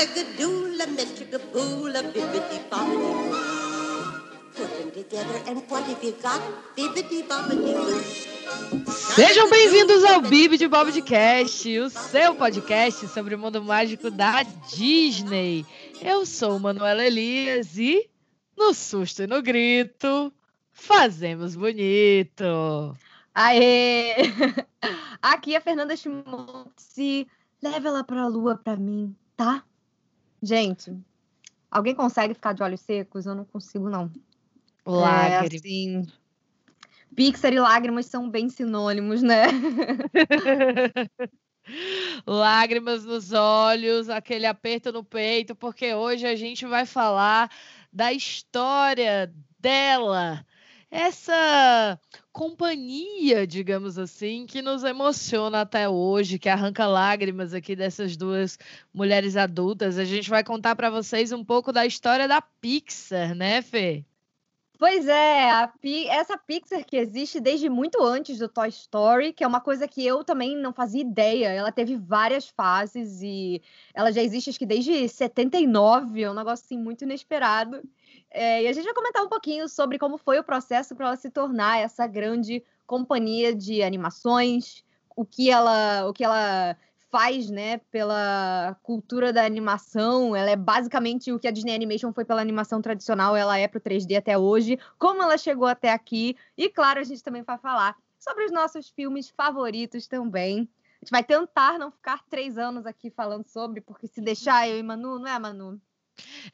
Bibbidi bobbidi boo. Put them together and what have you got? Bibbidi bobbidi boo. Sejam bem-vindos ao Bibi de Bobcast, o seu podcast sobre o mundo mágico da Disney. Eu sou Manuela Elias e, no susto e no grito, fazemos bonito. Aê! Aqui é a Fernanda Schmutz. Leva ela pra lua pra mim, tá? Gente, alguém consegue ficar de olhos secos? Eu não consigo, não. Lágrimas. É, assim, Pixar e lágrimas são bem sinônimos, né? Lágrimas nos olhos, aquele aperto no peito, porque hoje a gente vai falar da história dela, essa companhia, digamos assim, que nos emociona até hoje, que arranca lágrimas aqui dessas duas mulheres adultas. A gente vai contar para vocês um pouco da história da Pixar, né, Fê? Pois é, Pi- essa Pixar que existe desde muito antes do Toy Story, que é uma coisa que eu também não fazia ideia. Ela teve várias fases e ela já existe acho que desde 79, é um negócio assim muito inesperado. É, e a gente vai comentar um pouquinho sobre como foi o processo para ela se tornar essa grande companhia de animações, o que ela, o que ela faz, né, pela cultura da animação. Ela é basicamente o que a Disney Animation foi pela animação tradicional, ela é pro 3D até hoje, como ela chegou até aqui. E claro, a gente também vai falar sobre os nossos filmes favoritos também. A gente vai tentar não ficar três anos aqui falando sobre, porque se deixar eu e Manu, não é, Manu?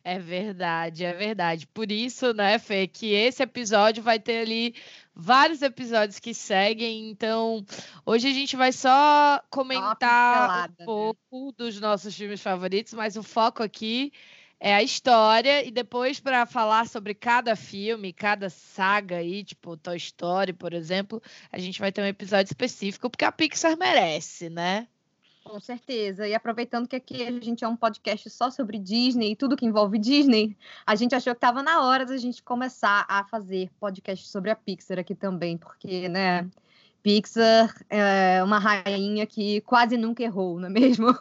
É verdade, é verdade. Por isso, né, Fê, que esse episódio vai ter ali vários episódios que seguem. Então, hoje a gente vai só comentar um né? pouco dos nossos filmes favoritos, mas o foco aqui é a história e depois para falar sobre cada filme, cada saga aí, tipo Toy Story, por exemplo, a gente vai ter um episódio específico porque a Pixar merece, né? Com certeza. E aproveitando que aqui a gente é um podcast só sobre Disney e tudo que envolve Disney, a gente achou que estava na hora da gente começar a fazer podcast sobre a Pixar aqui também, porque, né, Pixar é uma rainha que quase nunca errou, não é mesmo?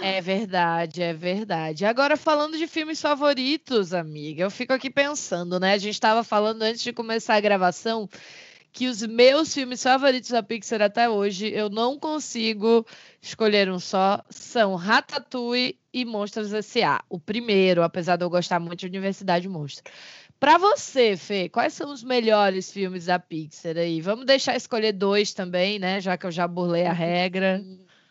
É verdade, é verdade. Agora, falando de filmes favoritos, amiga, eu fico aqui pensando, né? A gente estava falando antes de começar a gravação que os meus filmes favoritos da Pixar até hoje, eu não consigo escolher um só, são Ratatouille e Monstros S.A. O primeiro, apesar de eu gostar muito de Universidade Monstro. Para você, Fê, quais são os melhores filmes da Pixar aí? Vamos deixar escolher dois também, né? Já que eu já burlei a regra.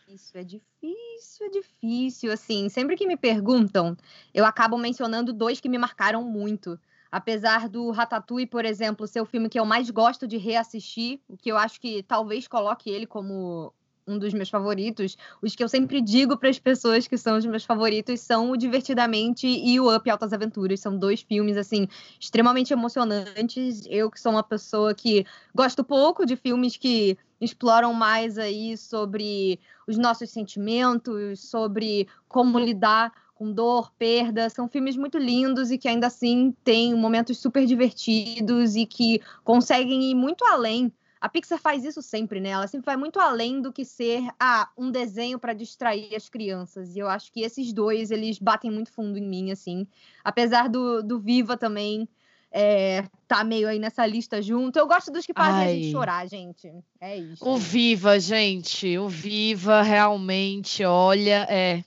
Isso é difícil, é difícil. Assim, sempre que me perguntam, eu acabo mencionando dois que me marcaram muito. Apesar do Ratatouille, por exemplo, ser o filme que eu mais gosto de reassistir, que eu acho que talvez coloque ele como um dos meus favoritos, os que eu sempre digo para as pessoas que são os meus favoritos são o Divertidamente e o Up Altas Aventuras. São dois filmes, assim, extremamente emocionantes. Eu que sou uma pessoa que gosto pouco de filmes que exploram mais aí sobre os nossos sentimentos, sobre como lidar com dor, perda. São filmes muito lindos e que ainda assim têm momentos super divertidos e que conseguem ir muito além. A Pixar faz isso sempre, né? Ela sempre vai muito além do que ser ah, um desenho para distrair as crianças. E eu acho que esses dois, eles batem muito fundo em mim, assim. Apesar do, do Viva também é, tá meio aí nessa lista junto. Eu gosto dos que fazem a gente Ai. chorar, gente. É isso. O Viva, gente, o Viva realmente, olha, é.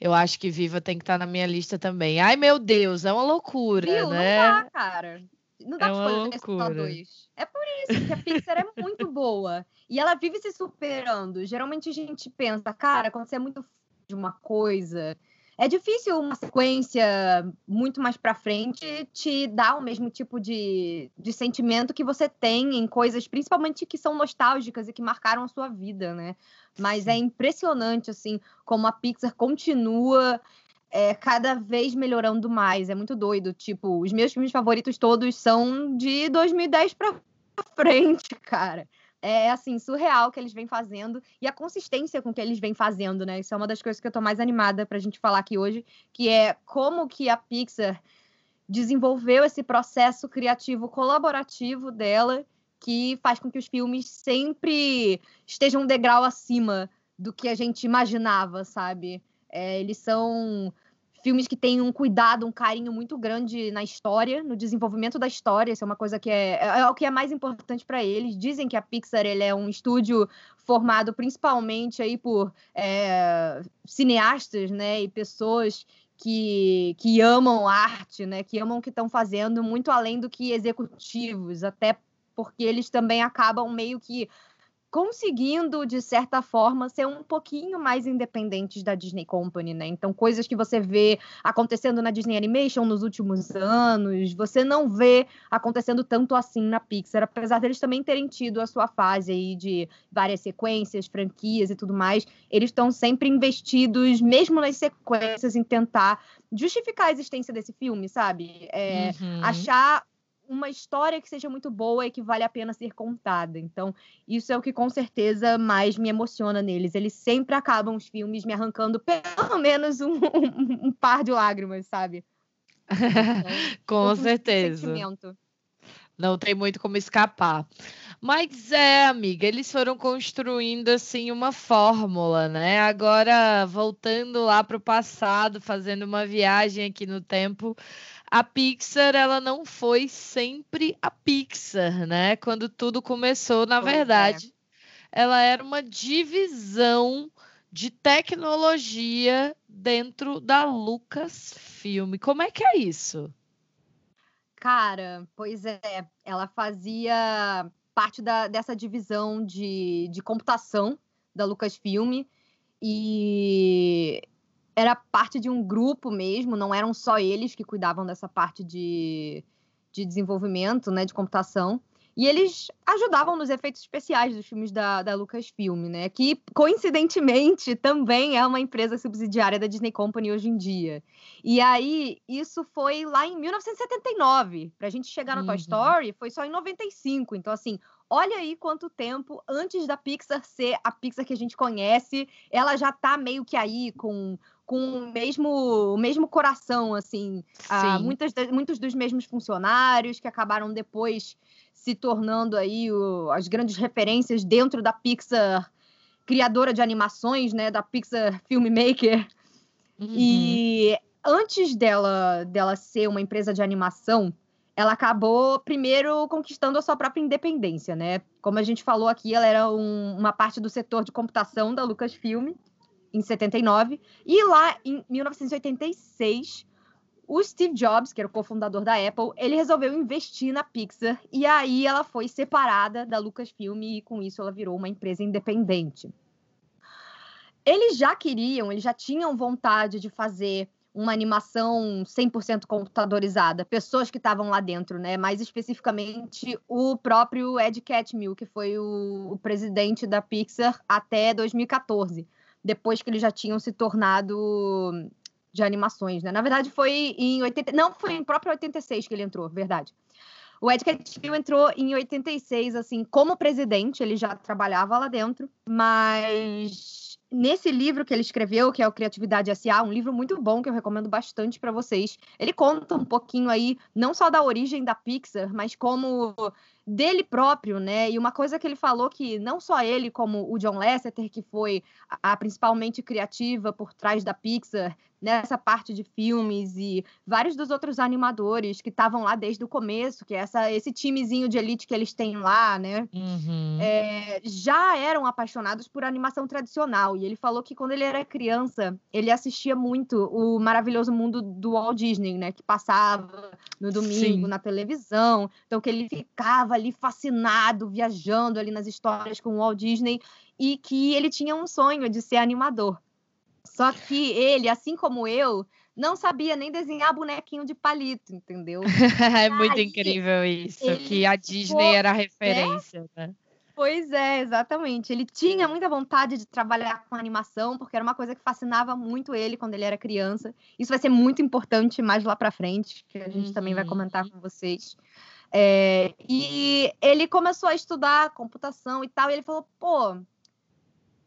Eu acho que Viva tem que estar na minha lista também. Ai, meu Deus, é uma loucura, Viu? né? Não dá, cara. Não dá É pra escolher só dois. É por isso que a Pixar é muito boa. E ela vive se superando. Geralmente a gente pensa, cara, quando você é muito de uma coisa, é difícil uma sequência muito mais pra frente te dar o mesmo tipo de, de sentimento que você tem em coisas, principalmente que são nostálgicas e que marcaram a sua vida, né? Mas é impressionante, assim, como a Pixar continua é, cada vez melhorando mais. É muito doido. Tipo, os meus filmes favoritos todos são de 2010 pra frente, cara. É assim, surreal que eles vêm fazendo e a consistência com que eles vêm fazendo, né? Isso é uma das coisas que eu tô mais animada pra gente falar aqui hoje, que é como que a Pixar desenvolveu esse processo criativo colaborativo dela, que faz com que os filmes sempre estejam um degrau acima do que a gente imaginava, sabe? É, eles são filmes que têm um cuidado, um carinho muito grande na história, no desenvolvimento da história. Isso é uma coisa que é, é, é o que é mais importante para eles. Dizem que a Pixar ele é um estúdio formado principalmente aí por é, cineastas, né, e pessoas que, que amam arte, né, que amam o que estão fazendo muito além do que executivos, até porque eles também acabam meio que conseguindo, de certa forma, ser um pouquinho mais independentes da Disney Company, né? Então, coisas que você vê acontecendo na Disney Animation nos últimos anos, você não vê acontecendo tanto assim na Pixar, apesar deles também terem tido a sua fase aí de várias sequências, franquias e tudo mais, eles estão sempre investidos, mesmo nas sequências, em tentar justificar a existência desse filme, sabe? É, uhum. Achar uma história que seja muito boa e que vale a pena ser contada. Então, isso é o que com certeza mais me emociona neles. Eles sempre acabam os filmes me arrancando pelo menos um, um, um par de lágrimas, sabe? Com certeza. Não tem muito como escapar. Mas é, amiga, eles foram construindo assim uma fórmula, né? Agora voltando lá para o passado, fazendo uma viagem aqui no tempo, a Pixar ela não foi sempre a Pixar, né? Quando tudo começou, na pois é. verdade, é. ela era uma divisão de tecnologia dentro da Lucasfilm. Como é que é isso? Cara, pois é, ela fazia parte da, dessa divisão de, de computação da Lucasfilm e era parte de um grupo mesmo, não eram só eles que cuidavam dessa parte de, de desenvolvimento, né, de computação. E eles ajudavam nos efeitos especiais dos filmes da, da Lucasfilm, né? Que, coincidentemente, também é uma empresa subsidiária da Disney Company hoje em dia. E aí, isso foi lá em 1979. Pra gente chegar no uhum. Toy Story, foi só em 95. Então, assim, olha aí quanto tempo antes da Pixar ser a Pixar que a gente conhece, ela já tá meio que aí com com o mesmo, o mesmo coração, assim. Ah, muitas, muitos dos mesmos funcionários que acabaram depois se tornando aí o, as grandes referências dentro da Pixar, criadora de animações, né? Da Pixar Filmmaker. Uhum. E antes dela, dela ser uma empresa de animação, ela acabou primeiro conquistando a sua própria independência, né? Como a gente falou aqui, ela era um, uma parte do setor de computação da Lucasfilm em 79. E lá em 1986, o Steve Jobs, que era o cofundador da Apple, ele resolveu investir na Pixar e aí ela foi separada da Lucasfilm e com isso ela virou uma empresa independente. Eles já queriam, eles já tinham vontade de fazer uma animação 100% computadorizada, pessoas que estavam lá dentro, né? Mais especificamente o próprio Ed Catmull, que foi o, o presidente da Pixar até 2014 depois que eles já tinham se tornado de animações, né? Na verdade, foi em 80. Não, foi em próprio 86 que ele entrou, verdade. O Ed Catmull entrou em 86, assim, como presidente, ele já trabalhava lá dentro, mas nesse livro que ele escreveu, que é o Criatividade S.A., um livro muito bom que eu recomendo bastante para vocês, ele conta um pouquinho aí, não só da origem da Pixar, mas como dele próprio, né? E uma coisa que ele falou que não só ele, como o John Lasseter, que foi a, a principalmente criativa por trás da Pixar, nessa parte de filmes e vários dos outros animadores que estavam lá desde o começo, que é essa, esse timezinho de elite que eles têm lá, né? Uhum. É, já eram apaixonados por animação tradicional. E ele falou que quando ele era criança, ele assistia muito o maravilhoso mundo do Walt Disney, né? Que passava no domingo Sim. na televisão. Então, que ele ficava ali fascinado, viajando ali nas histórias com o Walt Disney e que ele tinha um sonho de ser animador. Só que ele, assim como eu, não sabia nem desenhar bonequinho de palito, entendeu? é muito Aí, incrível isso, que a Disney era a referência, é? né? Pois é, exatamente. Ele tinha muita vontade de trabalhar com animação, porque era uma coisa que fascinava muito ele quando ele era criança. Isso vai ser muito importante mais lá para frente, que a gente uhum. também vai comentar uhum. com vocês. É, e ele começou a estudar computação e tal, e ele falou: pô,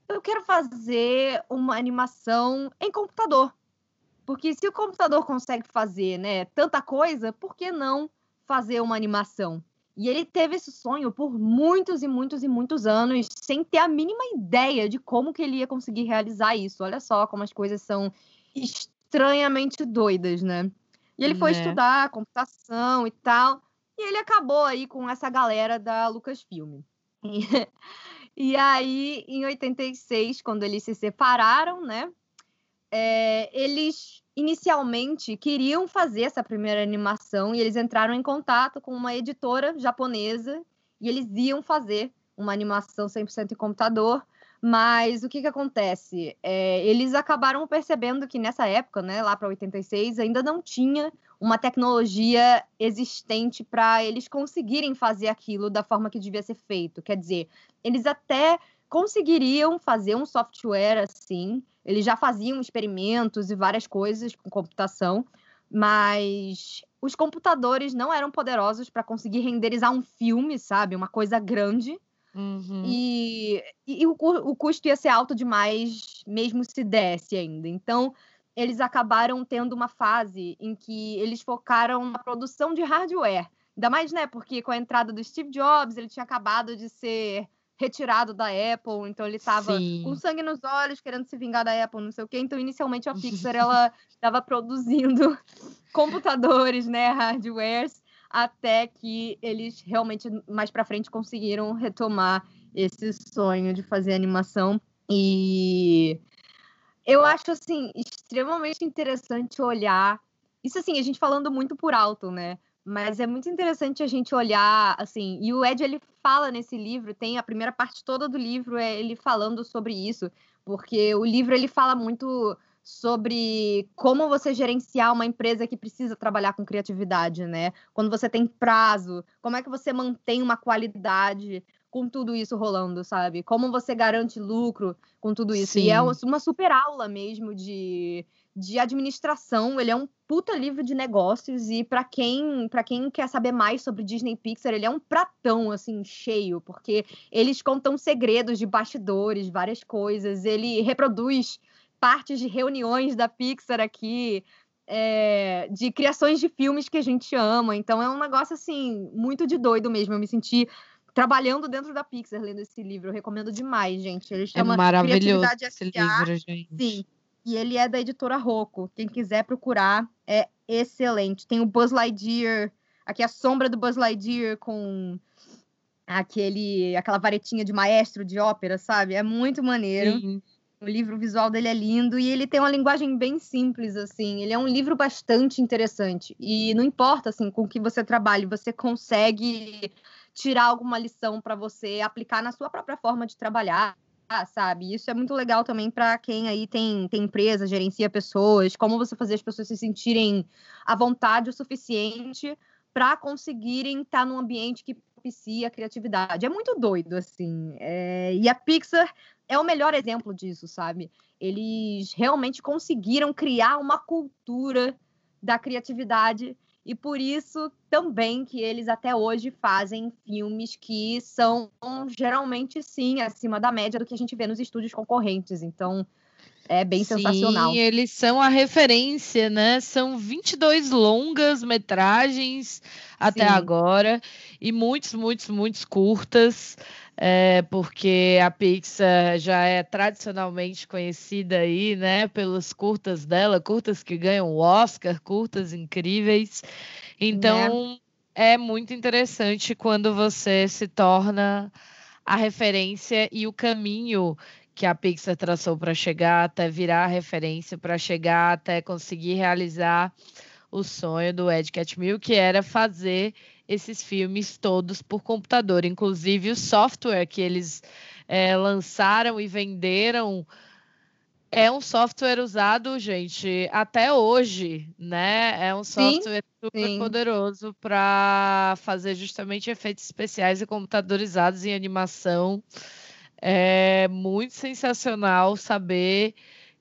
eu quero fazer uma animação em computador. Porque se o computador consegue fazer né, tanta coisa, por que não fazer uma animação? E ele teve esse sonho por muitos e muitos e muitos anos, sem ter a mínima ideia de como que ele ia conseguir realizar isso. Olha só como as coisas são estranhamente doidas, né? E ele foi Né. estudar computação e tal, e ele acabou aí com essa galera da Lucasfilm. E, e aí, em 86, quando eles se separaram, né? é, eles inicialmente queriam fazer essa primeira animação e eles entraram em contato com uma editora japonesa e eles iam fazer uma animação 100% em computador, mas o que, que acontece? É, eles acabaram percebendo que nessa época, né, lá para 86, ainda não tinha uma tecnologia existente para eles conseguirem fazer aquilo da forma que devia ser feito. Quer dizer, eles até conseguiriam fazer um software assim, eles já faziam experimentos e várias coisas com computação, mas os computadores não eram poderosos para conseguir renderizar um filme, sabe? Uma coisa grande. Uhum. E, e o, o custo ia ser alto demais, mesmo se desse ainda. Então, eles acabaram tendo uma fase em que eles focaram na produção de hardware. Ainda mais, né? Porque com a entrada do Steve Jobs, ele tinha acabado de ser retirado da Apple, então ele estava com sangue nos olhos, querendo se vingar da Apple, não sei o quê. Então, inicialmente, a Pixar, ela estava produzindo computadores, né? Hardwares, até que eles realmente, mais pra frente, conseguiram retomar esse sonho de fazer animação. E eu acho, assim, extremamente interessante olhar. Isso, assim, a gente falando muito por alto, né? Mas é muito interessante a gente olhar, assim, e o Ed, ele fala nesse livro, tem a primeira parte toda do livro, é ele falando sobre isso, porque o livro, ele fala muito sobre como você gerenciar uma empresa que precisa trabalhar com criatividade, né? Quando você tem prazo, como é que você mantém uma qualidade com tudo isso rolando, sabe? Como você garante lucro com tudo isso. E é Sim. uma super aula mesmo de, de administração. Ele é um puta livro de negócios e para quem para quem quer saber mais sobre Disney Pixar, ele é um pratão assim cheio, porque eles contam segredos de bastidores, várias coisas. Ele reproduz partes de reuniões da Pixar aqui, é, de criações de filmes que a gente ama. Então é um negócio assim muito de doido mesmo. Eu me senti trabalhando dentro da Pixar lendo esse livro. Eu recomendo demais, gente. Ele É chama maravilhoso Criatividade esse livro, gente. Sim. E ele é da editora Rocco. Quem quiser procurar, é excelente. Tem o Buzz Lightyear, aqui a sombra do Buzz Lightyear com aquele aquela varetinha de maestro de ópera, sabe? É muito maneiro. Sim. O livro visual dele é lindo e ele tem uma linguagem bem simples, assim. Ele é um livro bastante interessante. E não importa, assim, com o que você trabalhe, você consegue tirar alguma lição para você aplicar na sua própria forma de trabalhar, sabe? Isso é muito legal também para quem aí tem, tem empresa, gerencia pessoas, como você fazer as pessoas se sentirem à vontade o suficiente para conseguirem estar num ambiente que propicia a criatividade. É muito doido, assim. É, E a Pixar é o melhor exemplo disso, sabe? Eles realmente conseguiram criar uma cultura da criatividade e por isso também que eles até hoje fazem filmes que são geralmente sim acima da média do que a gente vê nos estúdios concorrentes. Então é bem Sim, sensacional. eles são a referência, né? São 22 longas metragens até Sim. agora e muitos, muitos, muitos curtas, é, porque a Pixar já é tradicionalmente conhecida aí, né? Pelos curtas dela, curtas que ganham o Oscar, curtas incríveis. Então é muito interessante quando você se torna a referência e o caminho que a Pixar traçou para chegar até virar referência, para chegar até conseguir realizar o sonho do Ed Catmull, que era fazer esses filmes todos por computador, inclusive o software que eles eh, lançaram e venderam é um software usado, gente, até hoje, né? É um Sim, software super sim. poderoso para fazer justamente efeitos especiais e computadorizados em animação. É muito sensacional saber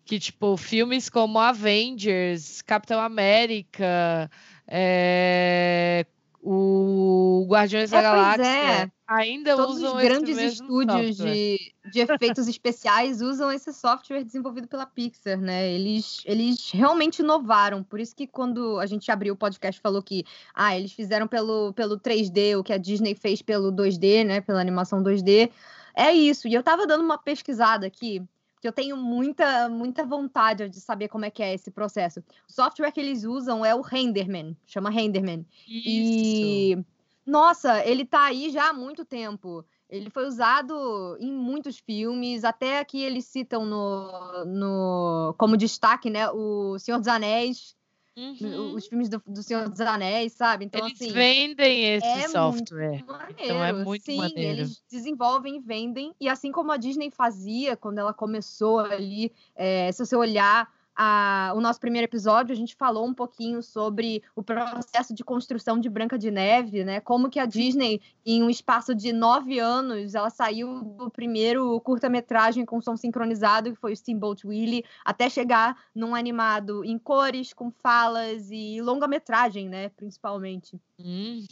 que, tipo, filmes como Avengers, Capitão América, é, o Guardiões da É, pois Galáxia é. ainda Todos usam os grandes estúdios software. de, de efeitos especiais usam esse software desenvolvido pela Pixar, né? Eles, eles realmente inovaram. Por isso que quando a gente abriu o podcast falou que ah, eles fizeram pelo, pelo 3D, o que a Disney fez pelo 2D, né? Pela animação 2D. É isso. E eu tava dando uma pesquisada aqui, que eu tenho muita, muita vontade de saber como é que é esse processo. O software que eles usam é o Renderman, chama Renderman. Isso. E nossa, ele tá aí já há muito tempo. Ele foi usado em muitos filmes, até aqui eles citam no, no como destaque, né, o Senhor dos Anéis, Uhum. os filmes do, do Senhor dos Anéis, sabe? Então Eles assim, vendem esse é software. maneiro. Então é muito Sim, maneiro. eles desenvolvem e vendem. E assim como a Disney fazia quando ela começou ali, é, se você olhar a- o nosso primeiro episódio, a gente falou um pouquinho sobre o processo de construção de Branca de Neve, né? Como que a Disney, em um espaço de nove anos, ela saiu do primeiro curta-metragem com som sincronizado, que foi o Steamboat Willie, até chegar num animado em cores, com falas e longa-metragem, né? Principalmente.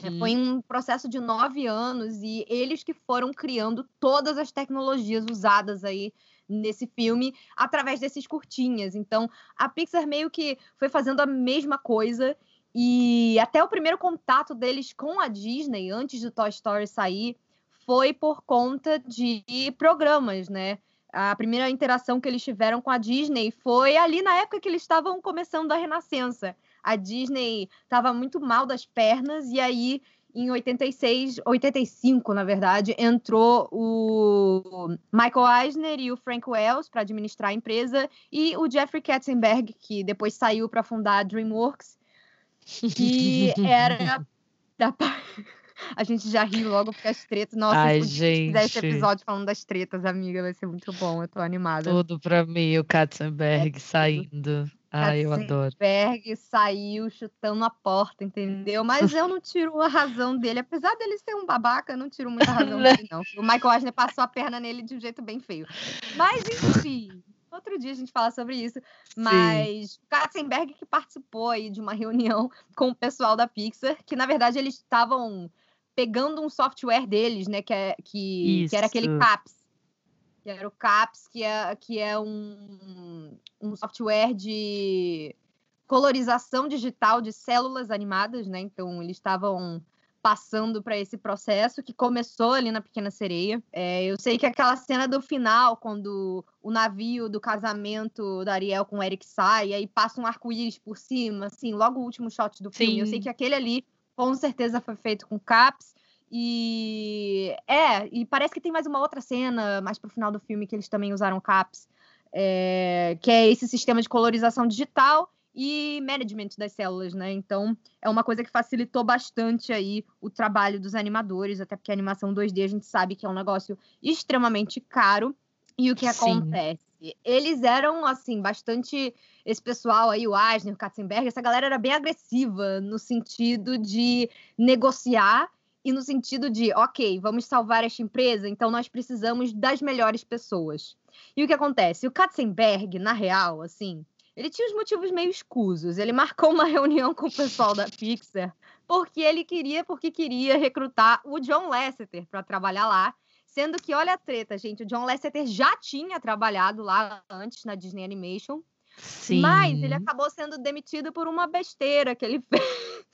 É, Uhum. Foi um processo de nove anos e eles que foram criando todas as tecnologias usadas aí nesse filme através desses curtinhas. Então, a Pixar meio que foi fazendo a mesma coisa e até o primeiro contato deles com a Disney antes do Toy Story sair foi por conta de programas, né? A primeira interação que eles tiveram com a Disney foi ali na época que eles estavam começando a Renascença. A Disney estava muito mal das pernas e aí em 86, 85, na verdade, entrou o Michael Eisner e o Frank Wells para administrar a empresa e o Jeffrey Katzenberg, que depois saiu para fundar a DreamWorks, que era da pa- a gente já riu logo porque as tretas. Nossa, Ai, se gente fizer esse episódio falando das tretas, amiga, vai ser muito bom. Eu tô animada. Tudo pra mim, o Katzenberg saindo. Ai, eu adoro. Berg saiu chutando a porta, entendeu? Mas eu não tiro a razão dele. Apesar dele ser um babaca, eu não tiro muita razão dele, não. O Michael Eisner passou a perna nele de um jeito bem feio. Mas, enfim, outro dia a gente fala sobre isso. Mas o Katzenberg que participou aí de uma reunião com o pessoal da Pixar, que na verdade eles estavam pegando um software deles, né? Que, é, que, que era aquele. CAPS. Que era o CAPS, que é, que é um, um software de colorização digital de células animadas, né? Então eles estavam passando para esse processo que começou ali na Pequena Sereia. É, eu sei que aquela cena do final, quando o navio do casamento da Ariel com o Eric sai, e aí passa um arco-íris por cima, assim, logo o último shot do filme. Eu sei Sim. que aquele ali com certeza foi feito com caps. E é, e parece que tem mais uma outra cena mais pro final do filme que eles também usaram caps, é, que é esse sistema de colorização digital e management das células, né? Então é uma coisa que facilitou bastante aí o trabalho dos animadores, até porque a animação 2D a gente sabe que é um negócio extremamente caro. E o que Sim. acontece? Eles eram, assim, bastante. Esse pessoal aí, o Eisner, o Katzenberg, essa galera era bem agressiva no sentido de negociar e no sentido de, ok, vamos salvar esta empresa, então nós precisamos das melhores pessoas. E o que acontece? O Katzenberg, na real, assim, ele tinha os motivos meio escusos. Ele marcou uma reunião com o pessoal da Pixar porque ele queria, porque queria recrutar o John Lasseter para trabalhar lá. Sendo que, olha a treta, gente, o John Lasseter já tinha trabalhado lá antes na Disney Animation, Sim. mas ele acabou sendo demitido por uma besteira que ele fez.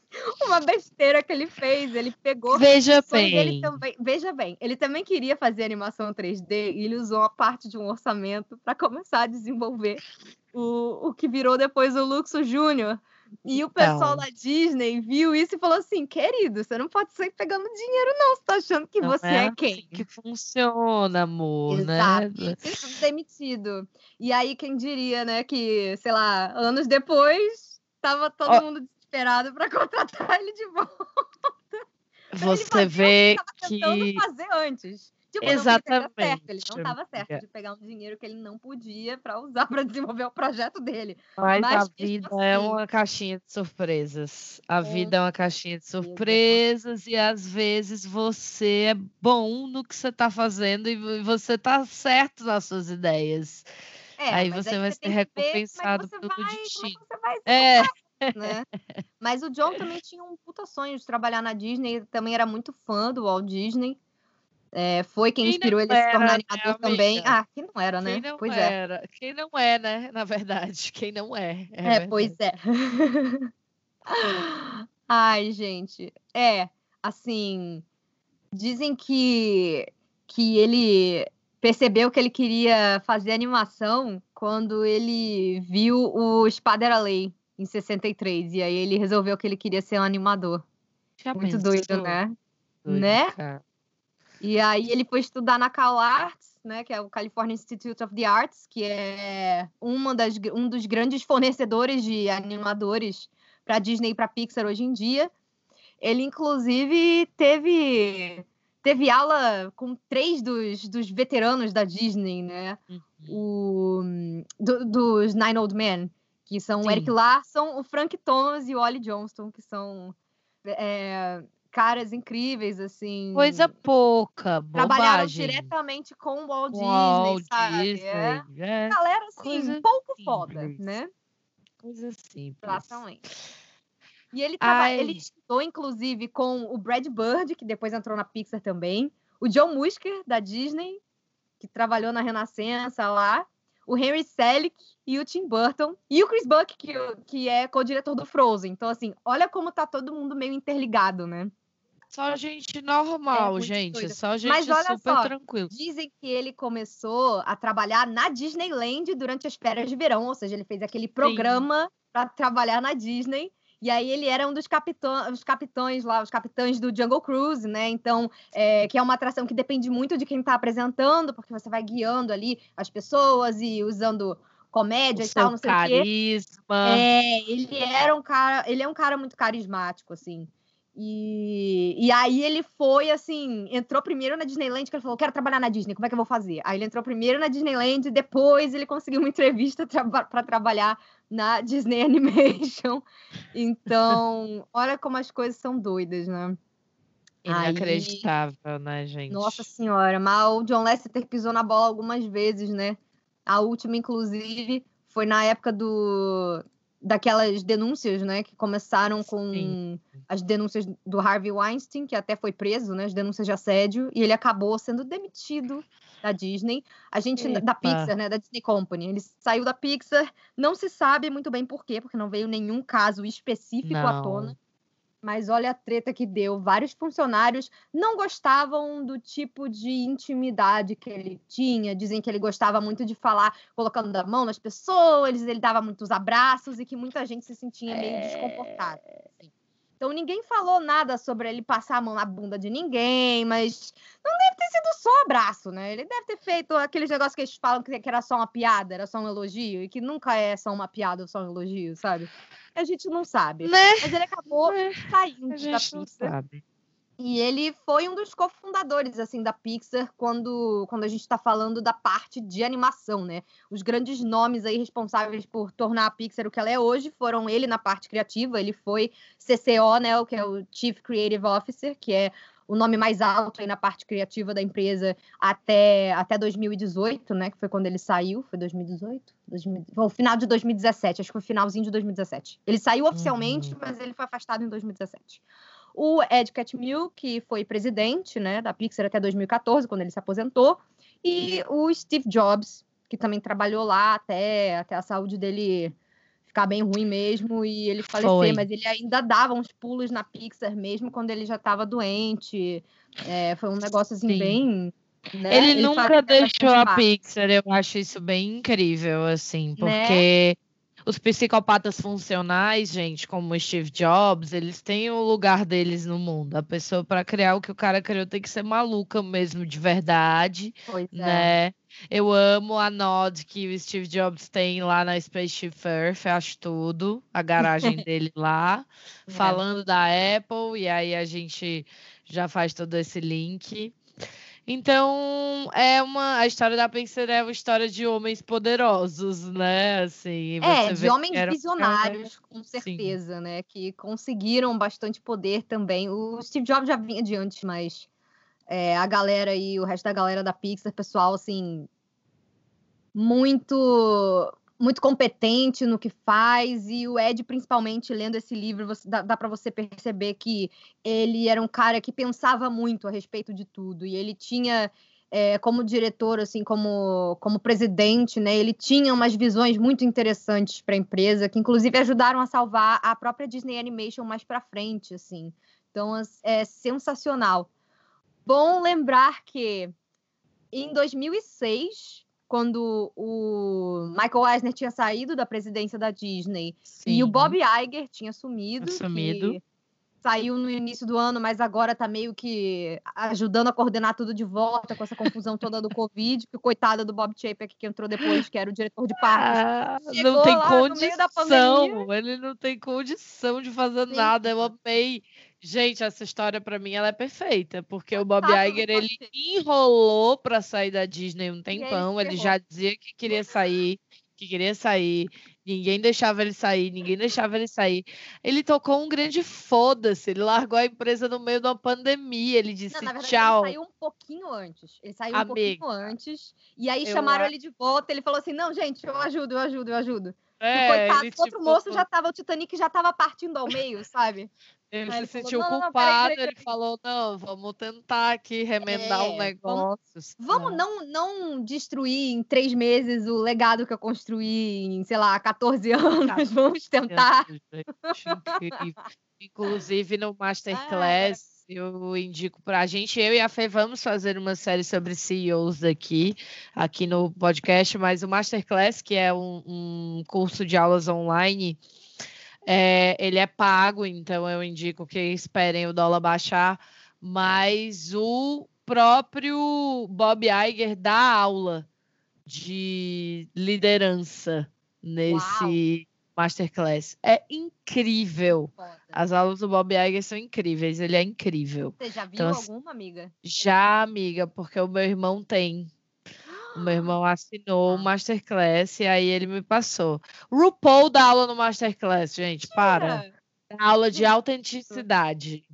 uma besteira que ele fez. Ele pegou Veja bem. também. Veja bem, ele também queria fazer animação 3D e ele usou uma parte de um orçamento para começar a desenvolver o, o que virou depois o Luxo Júnior. E o pessoal Então. da Disney viu isso e falou assim: querido, você não pode sair pegando dinheiro, não. Você tá achando que Não você é é, assim quem? que funciona, amor, Exato. né? E foi demitido. E aí, quem diria, né, que, sei lá, anos depois, tava todo Ó. mundo desesperado para contratar ele de volta. Ele Você vê que que fazer antes. Tipo, não que ele certo, ele não Exatamente, estava certo de pegar um dinheiro que ele não podia para usar para desenvolver o projeto dele. Mas, Mas a vida assim- é uma caixinha de surpresas. A Com vida é uma caixinha de certeza. surpresas e às vezes você é bom no que você está fazendo e vo- você está certo nas suas ideias. É, Aí você vai ser ver é recompensado você pelo vai- é destino. você vai É, né? Mas o John também tinha um puta sonho de trabalhar na Disney, ele também era muito fã do Walt Disney. É, foi quem Quem inspirou ele a se era, tornar né, animador também. amiga? Ah, quem não era, né? quem não pois é. era? Quem não é, né? Na verdade, quem não é. É, É, pois é. Ai, gente. É, assim, dizem que que ele percebeu que ele queria fazer animação quando ele viu o Espada Lei em 63. E aí ele resolveu que ele queria ser um animador. Já Muito pensou? doido, né? Doido, né? Cara. E aí ele foi estudar na Cal Arts, né, que é o California Institute of the Arts, que é uma das, um dos grandes fornecedores de animadores para Disney e para Pixar hoje em dia. Ele inclusive teve teve aula com três dos, dos veteranos da Disney, né? Uhum. O, do, dos Nine Old Men, que são Sim. o Eric Larson, o Frank Thomas e o Ollie Johnston, que são é, caras incríveis, assim. Coisa pouca, bobagem. Trabalharam diretamente com o Walt Disney, Walt sabe? Disney, é. é. Galera, assim, Coisa pouco simples. foda, né? Coisa simples. Exatamente. E ele, traba... ele estudou, inclusive, com o Brad Bird, que depois entrou na Pixar também, o John Musker, da Disney, que trabalhou na Renascença lá, o Henry Selick e o Tim Burton, e o Chris Buck, que, que é co-diretor do Frozen. Então, assim, olha como tá todo mundo meio interligado, né? Só gente normal, é, gente. Só gente Mas olha super só, tranquilo. Dizem que ele começou a trabalhar na Disneyland durante as férias de verão, ou seja, ele fez aquele programa para trabalhar na Disney. E aí ele era um dos capitão, os capitães lá, os capitães do Jungle Cruise, né? Então, é, que é uma atração que depende muito de quem está apresentando, porque você vai guiando ali as pessoas e usando comédia o e tal, não sei carisma. o quê. É, ele era um cara, ele é um cara muito carismático, assim. E, e aí ele foi assim, entrou primeiro na Disneyland, que ele falou, quero trabalhar na Disney, como é que eu vou fazer? Aí ele entrou primeiro na Disneyland, depois ele conseguiu uma entrevista para trabalhar na Disney Animation. Então, olha como as coisas são doidas, né? Inacreditável, aí, né, gente? Nossa senhora, mas o John Lasseter pisou na bola algumas vezes, né? A última, inclusive, foi na época do daquelas denúncias, né, que começaram com Sim. as denúncias do Harvey Weinstein, que até foi preso, né, as denúncias de assédio, e ele acabou sendo demitido da Disney, a gente Epa. da Pixar, né, da Disney Company. Ele saiu da Pixar, não se sabe muito bem por quê, porque não veio nenhum caso específico não. à tona mas olha a treta que deu. Vários funcionários não gostavam do tipo de intimidade que ele tinha. Dizem que ele gostava muito de falar colocando a mão nas pessoas, ele dava muitos abraços e que muita gente se sentia meio é... desconfortável. Assim. Então ninguém falou nada sobre ele passar a mão na bunda de ninguém, mas não deve ter sido só abraço, né? Ele deve ter feito aqueles negócios que eles falam que era só uma piada, era só um elogio, e que nunca é só uma piada ou só um elogio, sabe? A gente não sabe. Né? Mas ele acabou é. saindo a gente da Pixar. Não sabe. E ele foi um dos cofundadores assim da Pixar quando, quando a gente está falando da parte de animação, né? Os grandes nomes aí responsáveis por tornar a Pixar o que ela é hoje foram ele na parte criativa, ele foi CCO, né, o que é o Chief Creative Officer, que é o nome mais alto aí na parte criativa da empresa até, até 2018, né? Que foi quando ele saiu. Foi 2018? 2000, foi o final de 2017, acho que foi o finalzinho de 2017. Ele saiu oficialmente, uhum. mas ele foi afastado em 2017. O Ed Catmull, que foi presidente né, da Pixar até 2014, quando ele se aposentou. E o Steve Jobs, que também trabalhou lá até, até a saúde dele ficar bem ruim mesmo e ele falecer, Foi. mas ele ainda dava uns pulos na Pixar mesmo quando ele já estava doente. É, foi um negócio assim Sim. bem. Né? Ele, ele, nunca deixou a Pixar, eu acho isso bem incrível, assim, né? porque. Né? Os psicopatas funcionais, gente, como o Steve Jobs, eles têm o lugar deles no mundo. A pessoa, para criar o que o cara criou, tem que ser maluca mesmo, de verdade. Pois é. né? É. Eu amo a nod que o Steve Jobs tem lá na Spaceship Earth, acho tudo, a garagem dele lá, é. falando da Apple, e aí a gente já faz todo esse link. Então, é uma a história da Pixar é uma história de homens poderosos, né? Assim, é, de homens visionários, com certeza, Sim. né? Que conseguiram bastante poder também. O Steve Jobs já vinha de antes, mas é, a galera e o resto da galera da Pixar, pessoal, assim, muito muito competente no que faz e o Ed principalmente lendo esse livro você, dá, dá para você perceber que ele era um cara que pensava muito a respeito de tudo e ele tinha é, como diretor assim como como presidente né ele tinha umas visões muito interessantes para a empresa que inclusive ajudaram a salvar a própria Disney Animation mais para frente assim. Então é sensacional. Bom lembrar que em 2006, quando o Michael Eisner tinha saído da presidência da Disney Sim. e o Bob Iger tinha assumido, Assumido. que saiu no início do ano, mas agora tá meio que ajudando a coordenar tudo de volta com essa confusão toda do Covid, que o coitado do Bob Chapek que entrou depois, que era o diretor de parques. Ah, não tem condição. Ele não tem condição de fazer Sim. nada. Eu amei. Gente, essa história pra mim ela é perfeita, porque o Bob Iger ele enrolou pra sair da Disney um tempão. Ele já dizia que queria sair, que queria sair. Ninguém deixava ele sair, ninguém deixava ele sair. Ele tocou um grande foda-se. Ele largou a empresa no meio de uma pandemia. Ele disse Não, na verdade, tchau. ele saiu um pouquinho antes. Ele saiu um Amiga. pouquinho antes. E aí chamaram a- ele de volta. Ele falou assim: não, gente, eu ajudo, eu ajudo, eu ajudo. O É, coitado, ele, outro tipo, moço já tava, o Titanic já tava partindo ao meio, sabe? Ele Aí se ele falou, sentiu "Não, não, não, culpado, peraí, peraí, ele peraí." falou, não, vamos tentar aqui remendar o É, negócio. Vamos não, não destruir em três meses o legado que eu construí em, sei lá, 14 anos. Vamos tentar. Gente. Inclusive no Ah, Masterclass, eu indico pra gente, eu e a Fê vamos fazer uma série sobre CEOs aqui, aqui no podcast, mas o Masterclass, que é um, um curso de aulas online, é, ele é pago, então eu indico que esperem o dólar baixar, mas o próprio Bob Iger dá aula de liderança nesse Masterclass. É incrível. Foda. As aulas do Bob Iger são incríveis, ele é incrível. Você já viu Então, assim, alguma, amiga? Já, amiga, porque o meu irmão tem. O meu irmão assinou o Ah. Masterclass e aí ele me passou. RuPaul dá aula no Masterclass, gente, para. Dá aula de autenticidade.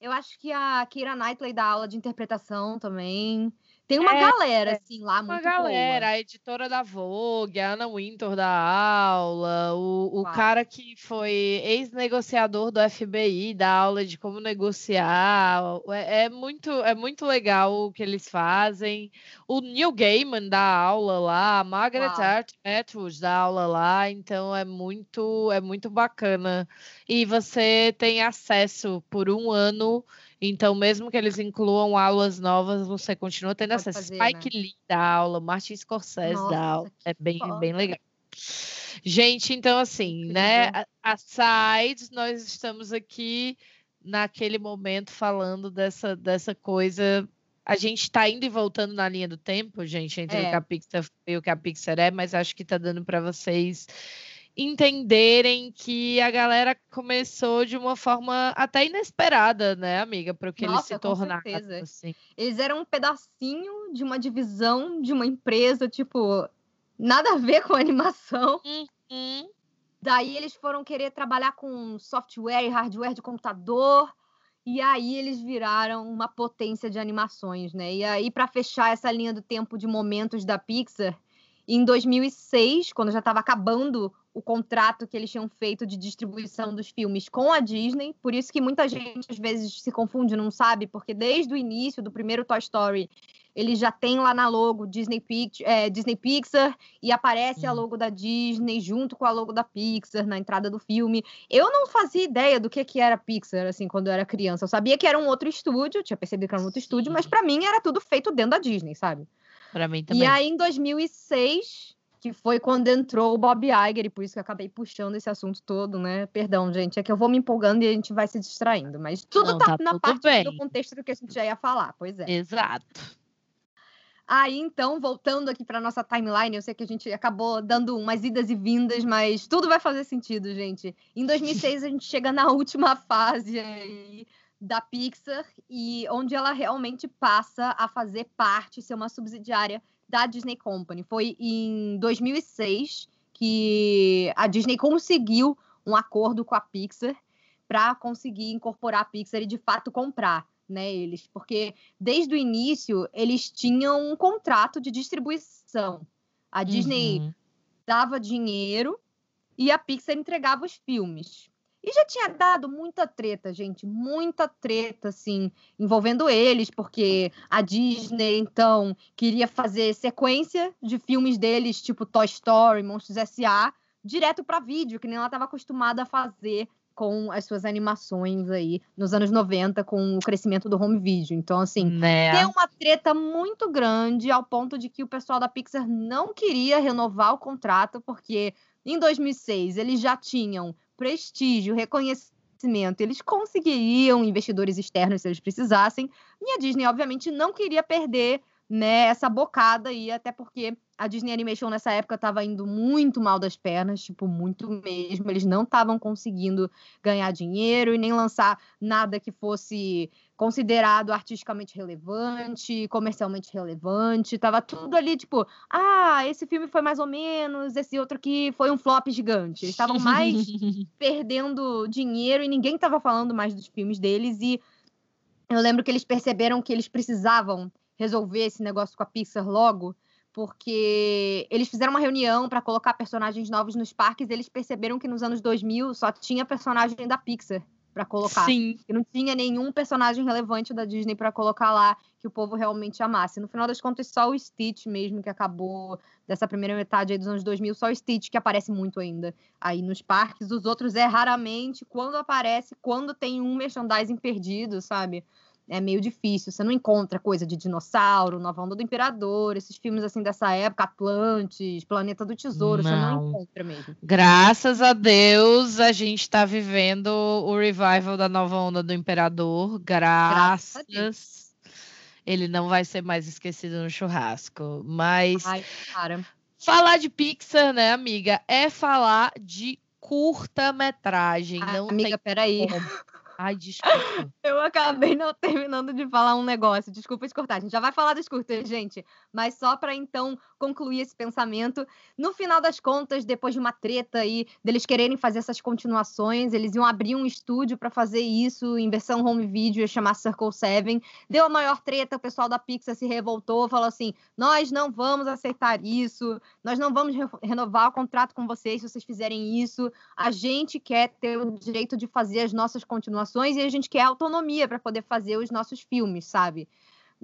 Eu acho que a Kira Knightley dá aula de interpretação também. Tem uma É, galera, é. assim, lá Uma muito galera, boa. a editora da Vogue, a Anna Wintour da aula, o, o cara que foi ex-negociador do FBI dá aula de como negociar. É, é muito, é muito legal o que eles fazem. O Neil Gaiman dá aula lá, a Margaret. Art Atwood dá aula lá, então é muito, é muito bacana. E você tem acesso por um ano então, mesmo que eles incluam aulas novas, você continua tendo Pode acesso. fazer, Spike né? Lee dá aula, Martin Scorsese Nossa, dá aula. É bem, foda. bem legal. Gente, então assim, né? Incrível. a- Aside, nós estamos aqui naquele momento falando dessa, dessa coisa. A gente está indo e voltando na linha do tempo, gente, entre o É. que a Pixar e o que a Pixar é, mas acho que está dando para vocês entenderem que a galera começou de uma forma até inesperada, né, amiga, para o que eles se Nossa, tornaram. Assim. Eles eram um pedacinho de uma divisão de uma empresa, tipo, nada a ver com animação. Hum, Daí eles foram querer trabalhar com software e hardware de computador. E aí eles viraram uma potência de animações, né? E aí, para fechar essa linha do tempo de momentos da Pixar, em 2006, quando já estava acabando o contrato que eles tinham feito de distribuição dos filmes com a Disney, por isso que muita gente às vezes se confunde, não sabe, porque desde o início do primeiro Toy Story, ele já tem lá na logo Disney, Pict é, Disney Pixar e aparece a Hum. logo da Disney junto com a logo da Pixar na entrada do filme. Eu não fazia ideia do que, que era Pixar, assim, quando eu era criança. Eu sabia que era um outro estúdio, tinha percebido que era um outro estúdio, mas Sim. para mim era tudo feito dentro da Disney, sabe? Para mim também. E aí, em 2006, que foi quando entrou o Bob Iger, e por isso que eu acabei puxando esse assunto todo, né? Perdão, gente, é que eu vou me empolgando e a gente vai se distraindo, mas tudo Não, tá, tá na tudo parte bem. do contexto do que a gente já ia falar, pois é. Exato. Aí, então, voltando aqui para nossa timeline, eu sei que a gente acabou dando umas idas e vindas, mas tudo vai fazer sentido, gente. Em 2006, a gente chega na última fase aí da Pixar, e onde ela realmente passa a fazer parte, ser uma subsidiária da Disney Company. Foi em 2006 que a Disney conseguiu um acordo com a Pixar para conseguir incorporar a Pixar e de fato comprar, né, eles, porque desde o início eles tinham um contrato de distribuição. A Disney Uhum. dava dinheiro e a Pixar entregava os filmes. E já tinha dado muita treta, gente, muita treta, assim, envolvendo eles, porque a Disney, então, queria fazer sequência de filmes deles, tipo Toy Story, Monstros S.A., direto para vídeo, que nem ela estava acostumada a fazer com as suas animações aí nos anos 90 com o crescimento do home video. Então, assim, né? tem uma treta muito grande ao ponto de que o pessoal da Pixar não queria renovar o contrato porque em 2006 eles já tinham prestígio, reconhecimento, eles conseguiriam investidores externos se eles precisassem, e a Disney obviamente não queria perder né, essa bocada aí, até porque a Disney Animation nessa época estava indo muito mal das pernas, tipo, muito mesmo. Eles não estavam conseguindo ganhar dinheiro e nem lançar nada que fosse considerado artisticamente relevante, comercialmente relevante. Tava tudo ali, tipo, ah, esse filme foi mais ou menos, esse outro aqui foi um flop gigante. Eles estavam mais perdendo dinheiro e ninguém estava falando mais dos filmes deles. E eu lembro que eles perceberam que eles precisavam resolver esse negócio com a Pixar logo, porque eles fizeram uma reunião para colocar personagens novos nos parques, e eles perceberam que nos anos 2000 só tinha personagem da Pixar para colocar. Sim. Que não tinha nenhum personagem relevante da Disney para colocar lá que o povo realmente amasse. No final das contas, só o Stitch mesmo que acabou dessa primeira metade aí dos anos 2000, só o Stitch que aparece muito ainda aí nos parques. Os outros é raramente quando aparece, quando tem um merchandising perdido, sabe? É meio difícil. Você não encontra coisa de dinossauro, Nova Onda do Imperador, esses filmes assim dessa época, Atlantis, Planeta do Tesouro, não. você não encontra mesmo. Graças a Deus a gente está vivendo o revival da Nova Onda do Imperador. Graças. Graças Ele não vai ser mais esquecido no churrasco. Mas. Ai, cara. Falar de Pixar, né, amiga? É falar de curta-metragem. Não amiga, tem peraí. Como. Ai, desculpa. Eu acabei não terminando de falar um negócio. Desculpa escortar. A gente já vai falar dos curtas, gente. Mas só para então concluir esse pensamento. No final das contas, depois de uma treta aí, deles quererem fazer essas continuações, eles iam abrir um estúdio para fazer isso em versão home video, ia chamar Circle Seven. Deu a maior treta, o pessoal da Pixar se revoltou, falou assim: nós não vamos aceitar isso, nós não vamos re renovar o contrato com vocês se vocês fizerem isso. A gente quer ter o direito de fazer as nossas continuações e a gente quer autonomia para poder fazer os nossos filmes, sabe?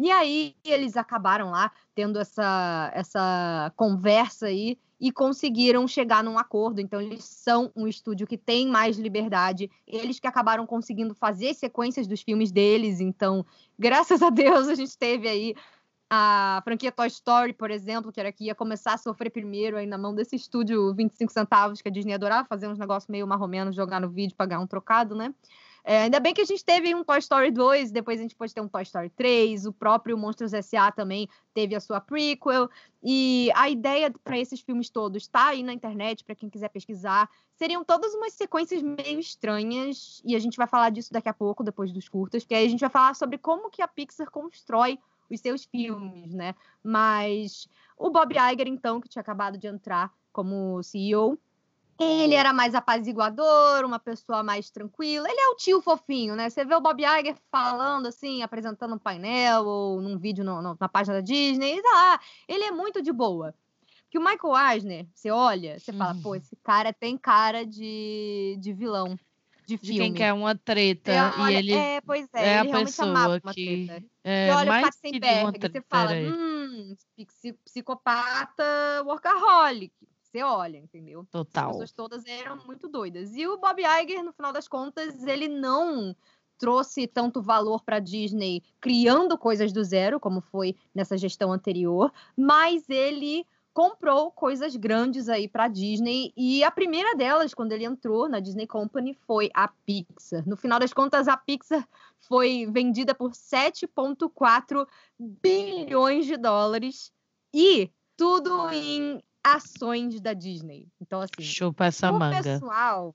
E aí eles acabaram lá tendo essa, essa conversa aí e conseguiram chegar num acordo. Então, eles são um estúdio que tem mais liberdade. Eles que acabaram conseguindo fazer sequências dos filmes deles. Então, graças a Deus, a gente teve aí a franquia Toy Story, por exemplo, que era que ia começar a sofrer primeiro aí na mão desse estúdio 25 centavos que a Disney adorava fazer uns negócios meio marromeno, jogar no vídeo, pagar um trocado, né? É, ainda bem que a gente teve um Toy Story 2, depois a gente pode ter um Toy Story 3, o próprio Monstros S.A. também teve a sua prequel, e a ideia para esses filmes todos está aí na internet, para quem quiser pesquisar. Seriam todas umas sequências meio estranhas, e a gente vai falar disso daqui a pouco, depois dos curtas, que aí a gente vai falar sobre como que a Pixar constrói os seus filmes, né? Mas o Bob Iger, então, que tinha acabado de entrar como CEO, ele era mais apaziguador, uma pessoa mais tranquila. Ele é o tio fofinho, né? Você vê o Bob Iger falando assim, apresentando um painel ou num vídeo no, no, na página da Disney, e tá lá. Ele é muito de boa. Que o Michael Eisner, você olha, você fala, pô, esse cara tem cara de, de vilão. De, de quem quer uma treta. Olha, e ele é, pois é, é ele a realmente amava uma que, treta. É, você olha o Katzenberg, você fala, hum, psicopata workaholic você olha, entendeu? Total. As pessoas todas eram muito doidas. E o Bob Iger, no final das contas, ele não trouxe tanto valor para Disney criando coisas do zero, como foi nessa gestão anterior, mas ele comprou coisas grandes aí para Disney e a primeira delas, quando ele entrou na Disney Company, foi a Pixar. No final das contas, a Pixar foi vendida por 7,4 bilhões de dólares e tudo em ações da Disney. Então, assim, Chupa essa o manga. pessoal,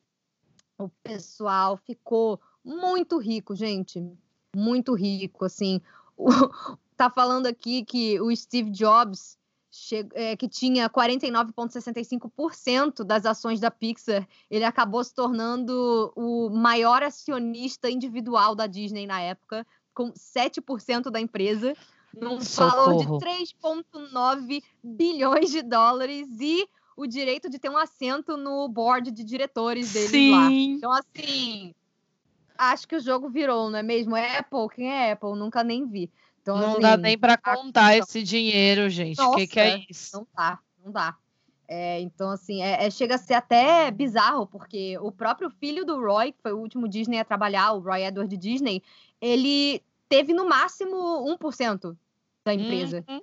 o pessoal ficou muito rico, gente. Muito rico, assim. O, tá falando aqui que o Steve Jobs, che, é, que tinha 49,65% das ações da Pixar, ele acabou se tornando o maior acionista individual da Disney na época, com 7% da empresa num valor de 3,9 bilhões de dólares e o direito de ter um assento no board de diretores deles Sim. lá. Então, assim, acho que o jogo virou, não é mesmo? É Apple, quem é Apple? Nunca nem vi. Então, não assim, dá nem para contar esse dinheiro, gente. O que, que é isso? Não dá, não dá. É, então, assim, é, é, chega a ser até bizarro, porque o próprio filho do Roy, que foi o último Disney a trabalhar, o Roy Edward Disney, ele teve no máximo 1% da empresa. Uhum.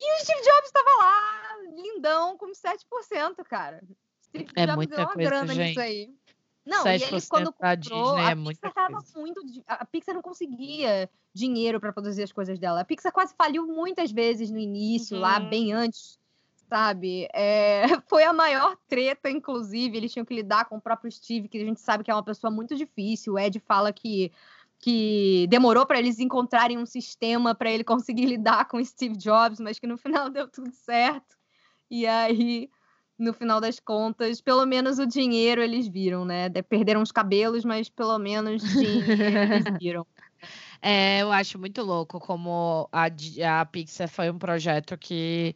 E o Steve Jobs estava lá, lindão, com 7%, cara. Steve é Jobs muita deu uma coisa, grana gente. nisso aí. Não, e ele quando comprou, Disney é a Pixar tava muito. A Pixar não conseguia dinheiro para produzir as coisas dela. A Pixar quase faliu muitas vezes no início, uhum. lá bem antes, sabe? É, foi a maior treta, inclusive. Eles tinham que lidar com o próprio Steve, que a gente sabe que é uma pessoa muito difícil. O Ed fala que que demorou para eles encontrarem um sistema para ele conseguir lidar com Steve Jobs, mas que no final deu tudo certo. E aí no final das contas, pelo menos o dinheiro eles viram, né? Perderam os cabelos, mas pelo menos dinheiro eles viram. É, eu acho muito louco como a, a Pixar foi um projeto que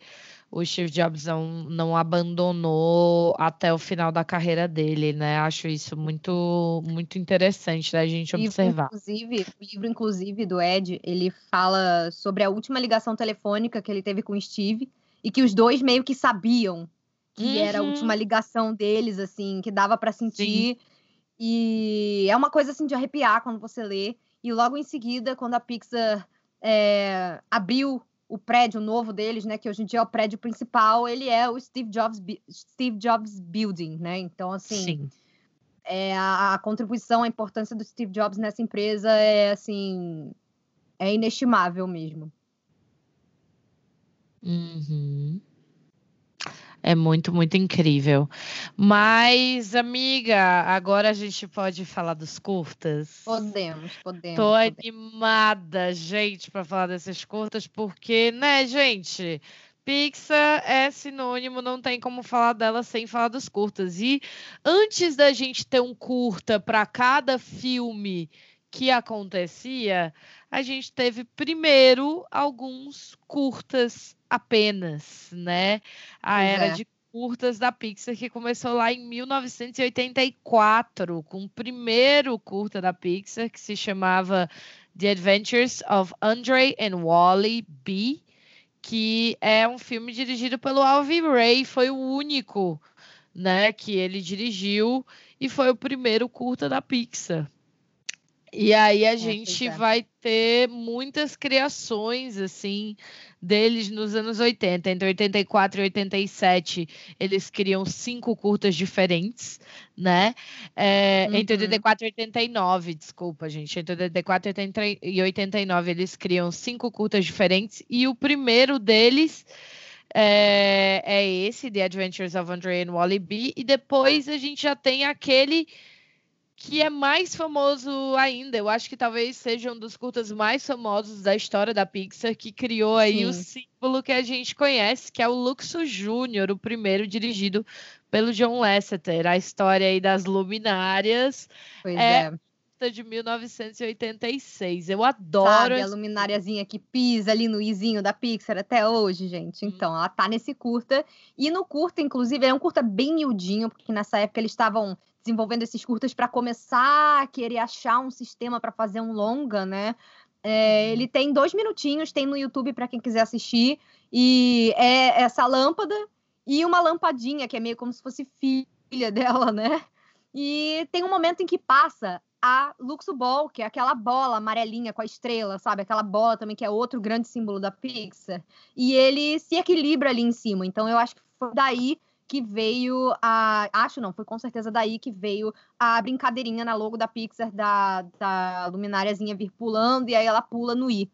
o Steve Jobs não, não abandonou até o final da carreira dele, né? Acho isso muito muito interessante da gente observar. Inclusive, o livro, inclusive, do Ed, ele fala sobre a última ligação telefônica que ele teve com o Steve e que os dois meio que sabiam que uhum. era a última uhum. ligação deles, assim, que dava para sentir. Sim. E é uma coisa assim de arrepiar quando você lê. E logo em seguida, quando a Pixar é, abriu o prédio novo deles, né, que hoje em dia é o prédio principal, ele é o Steve Jobs, Steve Jobs Building, né? Então, assim, Sim. É, a, a contribuição, a importância do Steve Jobs nessa empresa é, assim, é inestimável mesmo. Uhum. É muito, muito incrível. Mas, amiga, agora a gente pode falar dos curtas? Podemos, podemos. Tô podemos. animada, gente, para falar desses curtas, porque, né, gente? Pixar é sinônimo, não tem como falar dela sem falar dos curtas. E antes da gente ter um curta para cada filme que acontecia, a gente teve primeiro alguns curtas apenas, né? A pois era é. de curtas da Pixar que começou lá em 1984 com o primeiro curta da Pixar que se chamava The Adventures of Andre and Wally B, que é um filme dirigido pelo Alvin Ray, foi o único, né, que ele dirigiu e foi o primeiro curta da Pixar. E aí a é, gente é. vai ter muitas criações assim deles nos anos 80. Entre 84 e 87, eles criam cinco curtas diferentes, né? É, uhum. Entre 84 e 89, desculpa, gente. Entre 84 e 89, eles criam cinco curtas diferentes. E o primeiro deles é, é esse, The Adventures of Andre and Wally B. E depois a gente já tem aquele que é mais famoso ainda. Eu acho que talvez seja um dos curtas mais famosos da história da Pixar, que criou aí Sim. o símbolo que a gente conhece, que é o Luxo Júnior, o primeiro dirigido pelo John Lasseter. A história aí das luminárias. Pois é. é. De 1986. Eu adoro. Sabe, a lumináriazinha que pisa ali no izinho da Pixar até hoje, gente. Hum. Então, ela tá nesse curta. E no curta, inclusive, é um curta bem miudinho, porque nessa época eles estavam desenvolvendo esses curtas para começar a querer achar um sistema para fazer um longa, né? É, ele tem dois minutinhos, tem no YouTube para quem quiser assistir, e é essa lâmpada e uma lampadinha, que é meio como se fosse filha dela, né? E tem um momento em que passa a Luxo Ball, que é aquela bola amarelinha com a estrela, sabe? Aquela bola também que é outro grande símbolo da Pixar. E ele se equilibra ali em cima. Então eu acho que foi daí que veio a. Acho não, foi com certeza daí que veio a brincadeirinha na logo da Pixar da, da lumináriazinha vir pulando e aí ela pula no I.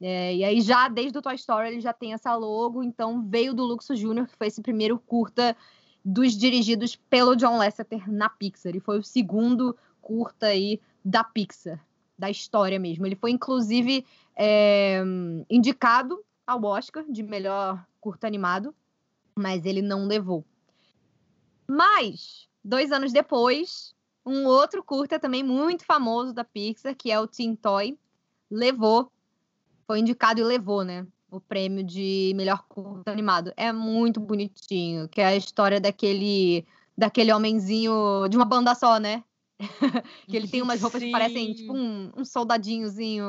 É, e aí já desde o Toy Story ele já tem essa logo, então veio do Luxo Junior, que foi esse primeiro curta dos dirigidos pelo John Lasseter na Pixar. E foi o segundo curta aí da Pixar, da história mesmo. Ele foi inclusive é, indicado ao Oscar de melhor curta animado, mas ele não levou. Mas, dois anos depois, um outro curta também muito famoso da Pixar, que é o Teen Toy, levou, foi indicado e levou, né? O prêmio de melhor curta animado. É muito bonitinho, que é a história daquele daquele homenzinho de uma banda só, né? que ele tem umas roupas Sim. que parecem tipo um, um soldadinhozinho.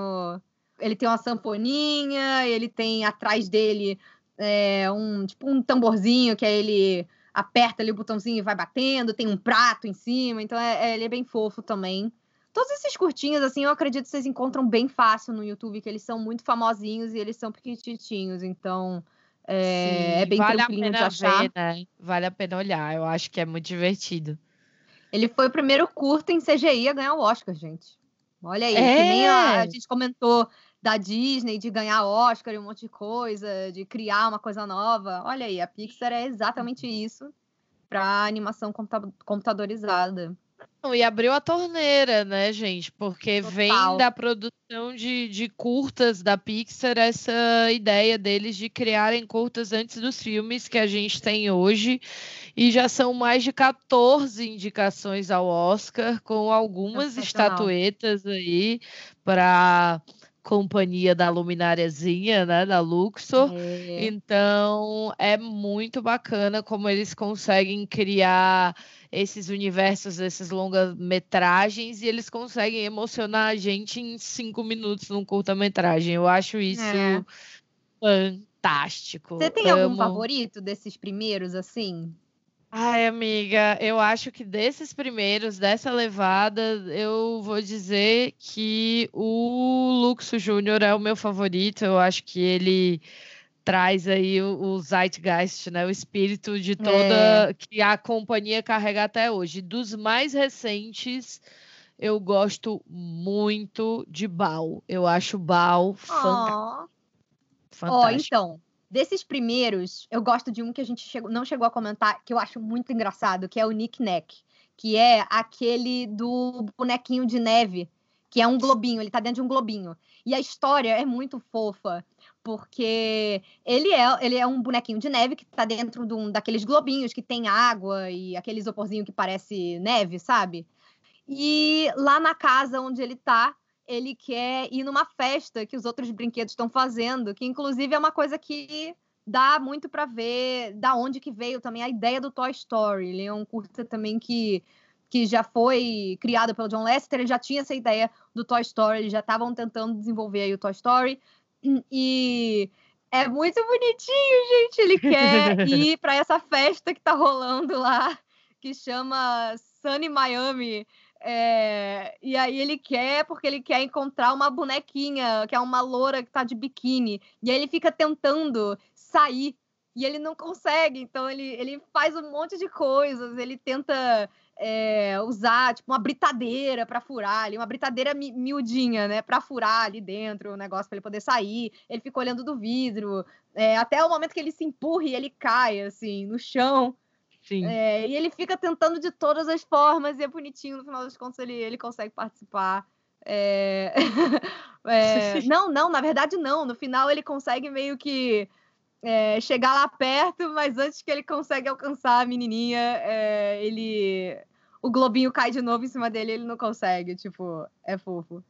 Ele tem uma samponinha, ele tem atrás dele é, um tipo um tamborzinho que é ele aperta ali o botãozinho e vai batendo, tem um prato em cima, então é, é, ele é bem fofo também. Todos esses curtinhos, assim, eu acredito que vocês encontram bem fácil no YouTube, que eles são muito famosinhos e eles são pequititinhos, então é, Sim, é bem vale tranquilinho de achar. Ver, né? Vale a pena olhar, eu acho que é muito divertido. Ele foi o primeiro curto em CGI a ganhar o Oscar, gente. Olha aí, é. que nem a, a, gente comentou da Disney de ganhar Oscar e um monte de coisa, de criar uma coisa nova. Olha aí, a Pixar é exatamente isso para animação computadorizada. E abriu a torneira, né, gente? Porque Total. vem da produção de, de curtas da Pixar essa ideia deles de criarem curtas antes dos filmes que a gente tem hoje. E já são mais de 14 indicações ao Oscar, com algumas estatuetas aí para companhia da lumináriazinha, né, da Luxor. É. Então, é muito bacana como eles conseguem criar esses universos, esses longa-metragens, e eles conseguem emocionar a gente em cinco minutos num curta-metragem. Eu acho isso é. fantástico. Você tem Amo. algum favorito desses primeiros, assim? Ai, amiga, eu acho que desses primeiros, dessa levada, eu vou dizer que o Luxo Júnior é o meu favorito. Eu acho que ele traz aí o, o Zeitgeist, né? O espírito de toda é. que a companhia carrega até hoje. Dos mais recentes, eu gosto muito de Bal. Eu acho Bal oh. fantástico. Ó, oh, então, desses primeiros, eu gosto de um que a gente chegou, não chegou a comentar, que eu acho muito engraçado, que é o Nick Neck, que é aquele do bonequinho de neve, que é um globinho, ele tá dentro de um globinho. E a história é muito fofa porque ele é, ele é um bonequinho de neve que tá dentro de um, daqueles globinhos que tem água e aquele isoporzinho que parece neve, sabe? E lá na casa onde ele tá, ele quer ir numa festa que os outros brinquedos estão fazendo, que inclusive é uma coisa que dá muito para ver da onde que veio também a ideia do Toy Story. Ele é um curta também que que já foi criado pelo John Lasseter, ele já tinha essa ideia do Toy Story, eles já estavam tentando desenvolver aí o Toy Story, e é muito bonitinho, gente. Ele quer ir para essa festa que tá rolando lá, que chama Sunny Miami. É... e aí ele quer, porque ele quer encontrar uma bonequinha, que é uma loura que tá de biquíni. E aí ele fica tentando sair. E ele não consegue, então ele, ele faz um monte de coisas, ele tenta é, usar tipo uma britadeira para furar ali, uma britadeira mi miudinha, né, para furar ali dentro o negócio para ele poder sair. Ele fica olhando do vidro, é, até o momento que ele se empurra e ele cai assim no chão. Sim. É, e ele fica tentando de todas as formas e é bonitinho no final das contas ele, ele consegue participar. É... é... não, não, na verdade não. No final ele consegue meio que é, chegar lá perto, mas antes que ele consegue alcançar a menininha, é, ele o globinho cai de novo em cima dele e ele não consegue. Tipo, é fofo.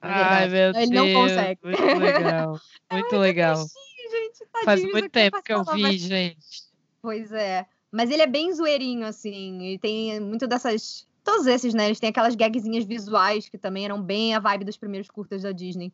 Ai, meu ele Deus. Ele não consegue. Muito legal. É muito, legal. Gente, Faz muito tempo que eu vi, gente. Pois é. Mas ele é bem zoeirinho, assim. E tem muito dessas. Todos esses, né? Eles têm aquelas gagzinhas visuais que também eram bem a vibe dos primeiros curtas da Disney.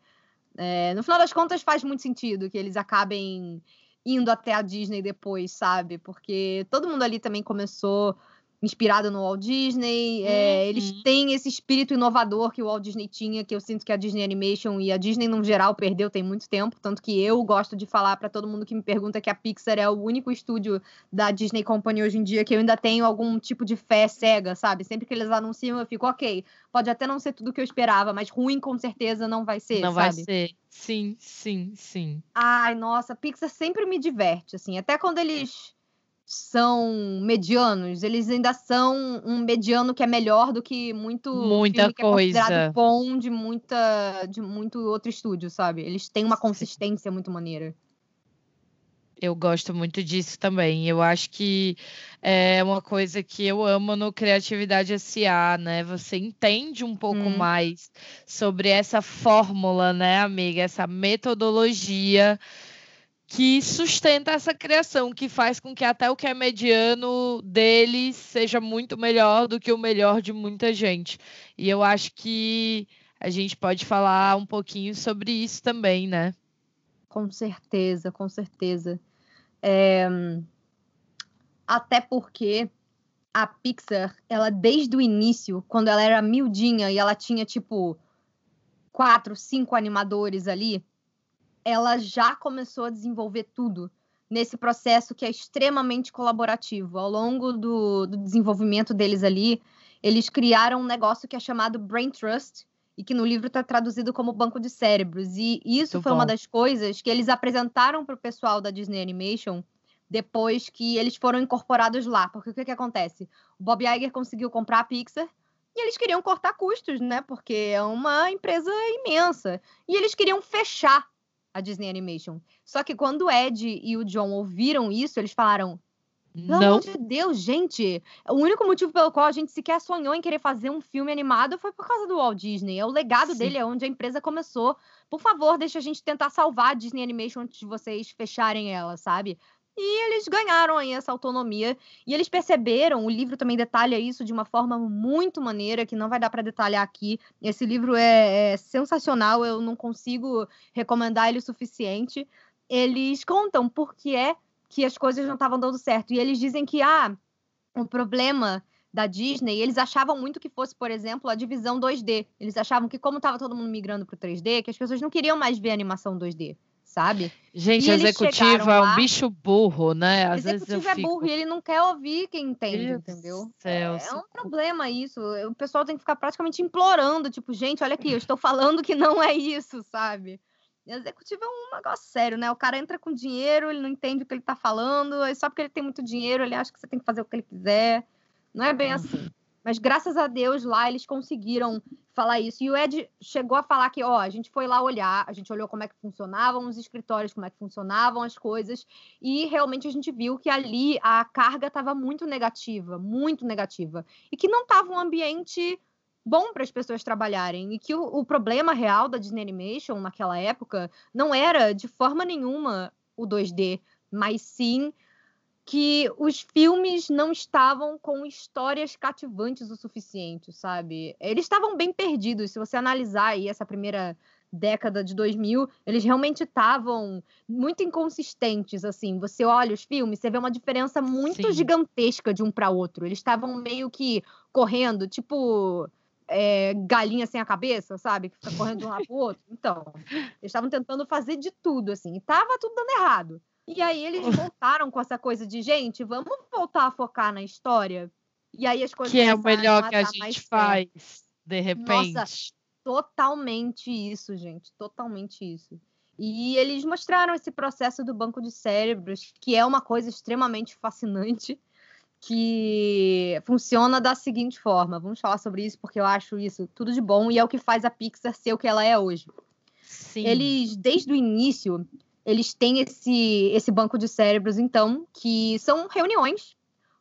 É, no final das contas, faz muito sentido que eles acabem indo até a Disney depois, sabe? Porque todo mundo ali também começou inspirado no Walt Disney. Uhum. É, eles têm esse espírito inovador que o Walt Disney tinha, que eu sinto que a Disney Animation e a Disney no geral perdeu tem muito tempo, tanto que eu gosto de falar para todo mundo que me pergunta que a Pixar é o único estúdio da Disney Company hoje em dia que eu ainda tenho algum tipo de fé cega, sabe? Sempre que eles anunciam eu fico, ok, pode até não ser tudo que eu esperava, mas ruim com certeza não vai ser, não sabe? vai ser. Sim, sim, sim. Ai, nossa, a Pixar sempre me diverte, assim, até quando eles são medianos, eles ainda são um mediano que é melhor do que muito muita que coisa. é considerado bom de muita de muito outro estúdio, sabe? Eles têm uma consistência muito maneira. Eu gosto muito disso também. Eu acho que é uma coisa que eu amo no Criatividade SA, né? Você entende um pouco hum. mais sobre essa fórmula, né, amiga? Essa metodologia que sustenta essa criação, que faz com que até o que é mediano deles seja muito melhor do que o melhor de muita gente. E eu acho que a gente pode falar um pouquinho sobre isso também, né? Com certeza, com certeza. É... Até porque a Pixar, ela desde o início, quando ela era miudinha e ela tinha tipo quatro, cinco animadores ali, ela já começou a desenvolver tudo nesse processo que é extremamente colaborativo. Ao longo do, do desenvolvimento deles ali, eles criaram um negócio que é chamado Brain Trust, e que no livro está traduzido como banco de cérebros. E isso Muito foi bom. uma das coisas que eles apresentaram para o pessoal da Disney Animation depois que eles foram incorporados lá. Porque o que, que acontece? O Bob Iger conseguiu comprar a Pixar e eles queriam cortar custos, né? Porque é uma empresa imensa. E eles queriam fechar a Disney Animation. Só que quando o Ed e o John ouviram isso, eles falaram: pelo não. amor de Deus, gente. O único motivo pelo qual a gente sequer sonhou em querer fazer um filme animado foi por causa do Walt Disney. É o legado Sim. dele, é onde a empresa começou. Por favor, deixa a gente tentar salvar a Disney Animation antes de vocês fecharem ela, sabe? E eles ganharam aí essa autonomia. E eles perceberam, o livro também detalha isso de uma forma muito maneira, que não vai dar para detalhar aqui. Esse livro é, é, sensacional, eu não consigo recomendar ele o suficiente. Eles contam por que é que as coisas não estavam dando certo. E eles dizem que, ah, o problema da Disney, eles achavam muito que fosse, por exemplo, a divisão 2D. Eles achavam que, como estava todo mundo migrando para o 3D, que as pessoas não queriam mais ver animação 2D sabe? Gente, executivo é um bicho burro, né? Às executivo vezes é fico... burro e ele não quer ouvir quem entende, Deus entendeu? Céu, é, é um problema isso. O pessoal tem que ficar praticamente implorando, tipo, gente, olha aqui, eu estou falando que não é isso, sabe? Executivo é um negócio sério, né? O cara entra com dinheiro, ele não entende o que ele tá falando, só porque ele tem muito dinheiro, ele acha que você tem que fazer o que ele quiser. Não é bem assim. Mas graças a Deus lá eles conseguiram falar isso. E o Ed chegou a falar que, ó, a gente foi lá olhar, a gente olhou como é que funcionavam os escritórios, como é que funcionavam as coisas, e realmente a gente viu que ali a carga estava muito negativa, muito negativa. E que não estava um ambiente bom para as pessoas trabalharem. E que o, o problema real da Disney Animation naquela época não era de forma nenhuma o 2D, mas sim que os filmes não estavam com histórias cativantes o suficiente, sabe? Eles estavam bem perdidos. Se você analisar aí essa primeira década de 2000, eles realmente estavam muito inconsistentes, assim. Você olha os filmes, você vê uma diferença muito Sim. gigantesca de um para outro. Eles estavam meio que correndo, tipo é, galinha sem a cabeça, sabe? Que fica correndo de um lado pro outro. Então, eles estavam tentando fazer de tudo, assim. E tava tudo dando errado. E aí eles voltaram com essa coisa de, gente, vamos voltar a focar na história. E aí as coisas Que é o melhor que a gente faz, de repente. Nossa, totalmente isso, gente. Totalmente isso. E eles mostraram esse processo do banco de cérebros, que é uma coisa extremamente fascinante, que funciona da seguinte forma. Vamos falar sobre isso, porque eu acho isso tudo de bom e é o que faz a Pixar ser o que ela é hoje. Sim. Eles, desde o início, eles têm esse, esse banco de cérebros, então, que são reuniões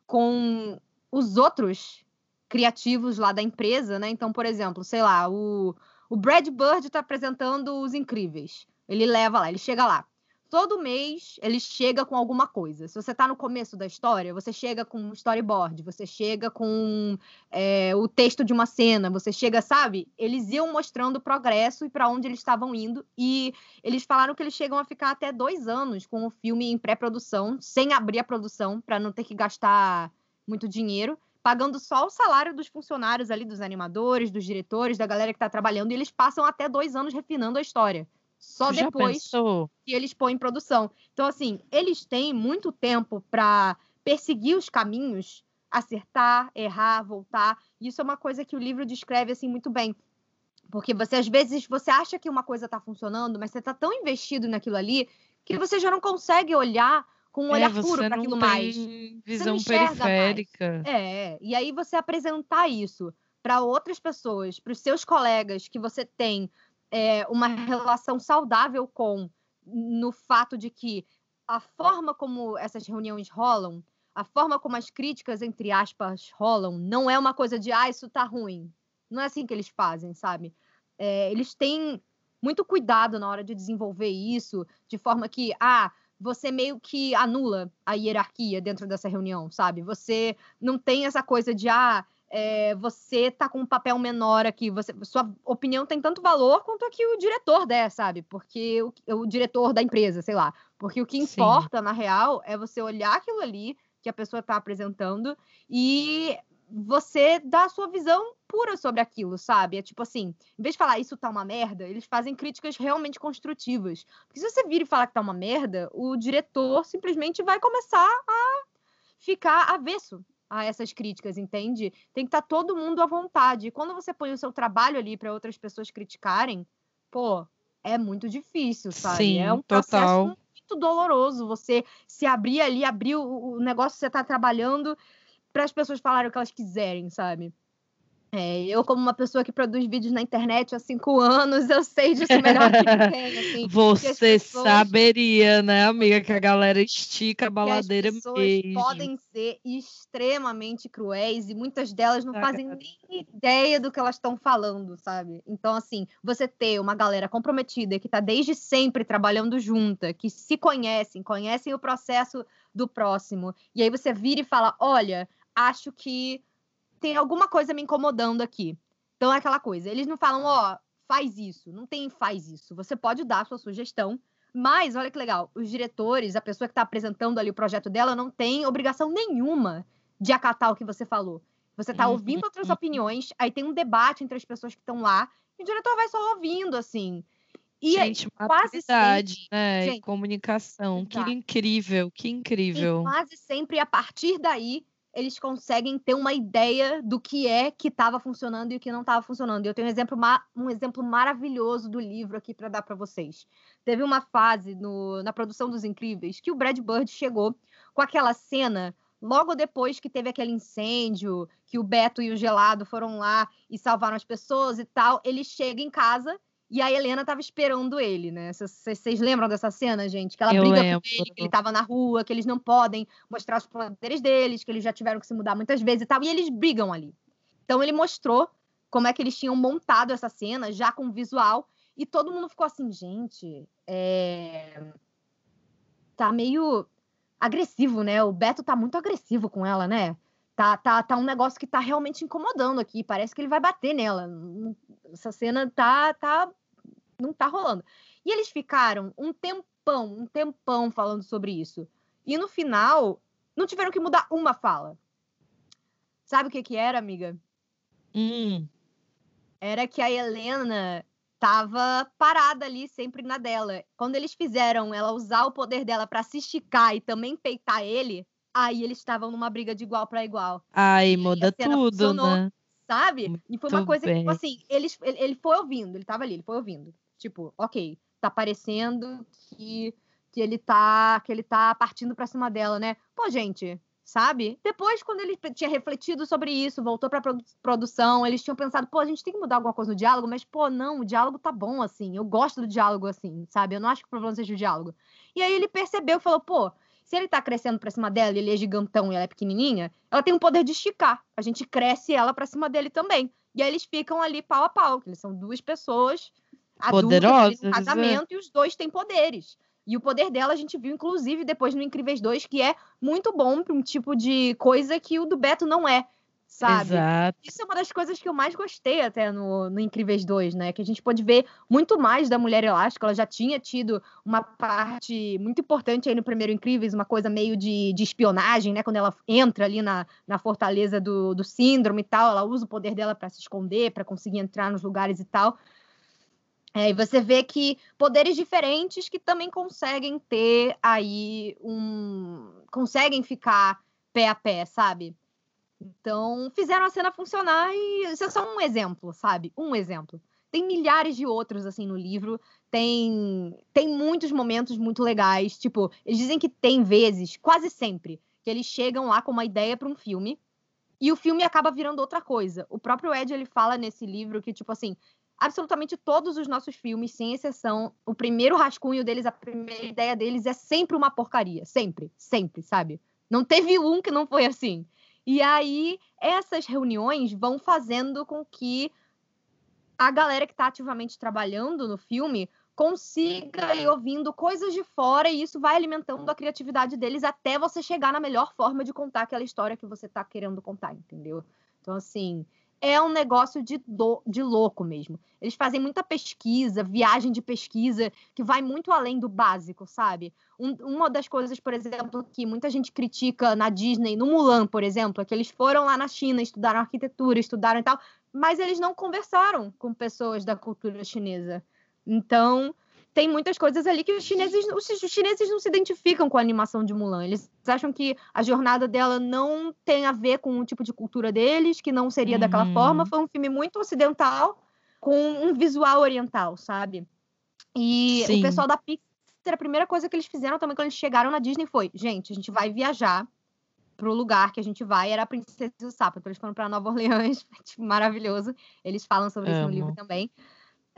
com os outros criativos lá da empresa, né? Então, por exemplo, sei lá, o, o Brad Bird está apresentando os incríveis. Ele leva lá, ele chega lá todo mês ele chega com alguma coisa. Se você está no começo da história, você chega com um storyboard, você chega com é, o texto de uma cena, você chega, sabe? Eles iam mostrando o progresso e para onde eles estavam indo. E eles falaram que eles chegam a ficar até dois anos com o filme em pré-produção, sem abrir a produção, para não ter que gastar muito dinheiro. Pagando só o salário dos funcionários ali, dos animadores, dos diretores, da galera que está trabalhando, e eles passam até dois anos refinando a história. Só Já depois pensou? que eles põem em produção. Então, assim, eles têm muito tempo para perseguir os caminhos, acertar, errar, voltar. Isso é uma coisa que o livro descreve assim muito bem. Porque você, às vezes, você acha que uma coisa está funcionando, mas você está tão investido naquilo ali que você já não consegue olhar com um é, olhar puro para aquilo mais. Visão periférica. Mais. É, e aí você apresentar isso para outras pessoas, para os seus colegas que você tem é, uma relação saudável com, no fato de que a forma como essas reuniões rolam, a forma como as críticas, entre aspas, rolam, não é uma coisa de, ah, isso tá ruim. Não é assim que eles fazem, sabe? É, eles têm muito cuidado na hora de desenvolver isso, de forma que, ah, você meio que anula a hierarquia dentro dessa reunião, sabe? Você não tem essa coisa de, ah, é, você tá com um papel menor aqui, você, sua opinião tem tanto valor quanto a que o diretor der, sabe? Porque o, o diretor da empresa, sei lá. Porque o que importa, Sim. na real, é você olhar aquilo ali, que a pessoa está apresentando e você dá a sua visão pura sobre aquilo, sabe? É tipo assim, em vez de falar isso tá uma merda, eles fazem críticas realmente construtivas. Porque se você vir e falar que tá uma merda, o diretor simplesmente vai começar a ficar avesso a essas críticas, entende? Tem que estar tá todo mundo à vontade. E quando você põe o seu trabalho ali para outras pessoas criticarem, pô, é muito difícil, sabe? Sim, é um total. processo muito doloroso você se abrir ali, abrir o, o negócio que você está trabalhando para as pessoas falarem o que elas quiserem, sabe? É, eu, como uma pessoa que produz vídeos na internet há cinco anos, eu sei disso melhor que ninguém. Assim, Você pessoas, saberia, né, amiga, que a galera estica a baladeira as pessoas mesmo. podem ser extremamente cruéis e muitas delas não Ah, fazem cara. nem ideia do que elas estão falando, sabe? Então, assim, você ter uma galera comprometida que tá desde sempre trabalhando junta, que se conhecem, conhecem o processo do próximo, e aí você vira e fala: olha, acho que tem alguma coisa me incomodando aqui. Então é aquela coisa, eles não falam, ó, faz isso, não tem faz isso. Você pode dar a sua sugestão, mas olha que legal, os diretores, a pessoa que está apresentando ali o projeto dela, não tem obrigação nenhuma de acatar o que você falou. Você está ouvindo outras uhum. opiniões, aí tem um debate entre as pessoas que estão lá, e o diretor vai só ouvindo, assim. E aí, Gente, quase maturidade, né? E Gente, comunicação. Que exato. incrível, que e incrível. quase sempre, a partir daí, eles conseguem ter uma ideia do que é que estava funcionando e o que não estava funcionando. Eu tenho um exemplo, um exemplo maravilhoso do livro aqui para dar para vocês. Teve uma fase no- na produção dos Incríveis que o Brad Bird chegou com aquela cena logo depois que teve aquele incêndio, que o Beto e o Gelado foram lá e salvaram as pessoas e tal. Ele chega em casa e a Helena estava esperando ele, né? Vocês lembram dessa cena, gente? Que ela Eu briga lembro. com ele, que ele estava na rua, que eles não podem mostrar os poderes deles, que eles já tiveram que se mudar muitas vezes e tal, e eles brigam ali. Então ele mostrou como é que eles tinham montado essa cena, já com visual, e todo mundo ficou assim, gente, é... tá meio agressivo, né? O Beto tá muito agressivo com ela, né? Tá, tá, tá um negócio que tá realmente incomodando aqui, parece que ele vai bater nela. Essa cena tá, tá, não tá rolando. E eles ficaram um tempão, um tempão falando sobre isso. E no final, não tiveram que mudar uma fala. Sabe o que que era, amiga? Hum, Era que a Helena tava parada ali sempre na dela. Quando eles fizeram ela usar o poder dela pra se esticar e também peitar ele, aí eles estavam numa briga de igual pra igual, aí muda tudo, funcionou. né? sabe? E foi uma Muito coisa que, tipo bem. assim, eles, ele, ele foi ouvindo, ele tava ali, ele foi ouvindo. Tipo, ok, tá parecendo que, que ele tá que ele tá partindo pra cima dela, né? Pô, gente, sabe? Depois, quando ele tinha refletido sobre isso, voltou pra produ- produção, eles tinham pensado, pô, a gente tem que mudar alguma coisa no diálogo, mas, pô, não, o diálogo tá bom, assim, eu gosto do diálogo assim, sabe? Eu não acho que o problema seja o diálogo. E aí ele percebeu, falou, pô, se ele tá crescendo pra cima dela, e ele é gigantão e ela é pequenininha, ela tem o poder de esticar. A gente cresce ela pra cima dele também. E aí eles ficam ali pau a pau, que eles são duas pessoas Poderosas, num é. casamento e os dois têm poderes. E o poder dela a gente viu, inclusive, depois no Incríveis 2, que é muito bom pra um tipo de coisa que o do Beto não é, sabe? Exato. Isso é uma das coisas que eu mais gostei até no, no Incríveis 2, né? Que a gente pôde ver muito mais da Mulher Elástica. Ela já tinha tido uma parte muito importante aí no primeiro Incríveis, uma coisa meio de, de espionagem, né? Quando ela entra ali na, na fortaleza do, do síndrome e tal, ela usa o poder dela para se esconder, para conseguir entrar nos lugares e tal. É, e você vê que poderes diferentes que também conseguem ter aí um. conseguem ficar pé a pé, sabe? Então, fizeram a cena funcionar e isso é só um exemplo, sabe? Um exemplo. Tem milhares de outros, assim, no livro. Tem, tem muitos momentos muito legais. Tipo, eles dizem que tem vezes, quase sempre, que eles chegam lá com uma ideia para um filme e o filme acaba virando outra coisa. O próprio Ed, ele fala nesse livro que, tipo assim, absolutamente todos os nossos filmes, sem exceção, o primeiro rascunho deles, a primeira ideia deles é sempre uma porcaria. Sempre, sempre, sabe? Não teve um que não foi assim. E aí, essas reuniões vão fazendo com que a galera que está ativamente trabalhando no filme consiga ir ouvindo coisas de fora e isso vai alimentando a criatividade deles até você chegar na melhor forma de contar aquela história que você está querendo contar, entendeu? Então, assim, é um negócio de, do, de louco mesmo. Eles fazem muita pesquisa, viagem de pesquisa, que vai muito além do básico, sabe? Um, uma das coisas, por exemplo, que muita gente critica na Disney, no Mulan, por exemplo, é que eles foram lá na China, estudaram arquitetura, estudaram e tal, mas eles não conversaram com pessoas da cultura chinesa. Então, tem muitas coisas ali que os chineses, os chineses não se identificam com a animação de Mulan. Eles acham que a jornada dela não tem a ver com o tipo de cultura deles, que não seria uhum. daquela forma. Foi um filme muito ocidental, com um visual oriental, sabe? E Sim. o pessoal da Pixar, a primeira coisa que eles fizeram também quando eles chegaram na Disney foi: gente, a gente vai viajar pro lugar que a gente vai, era a Princesa e o Sapo. Então eles foram para Nova Orleans, tipo, maravilhoso. Eles falam sobre Amo. isso no livro também.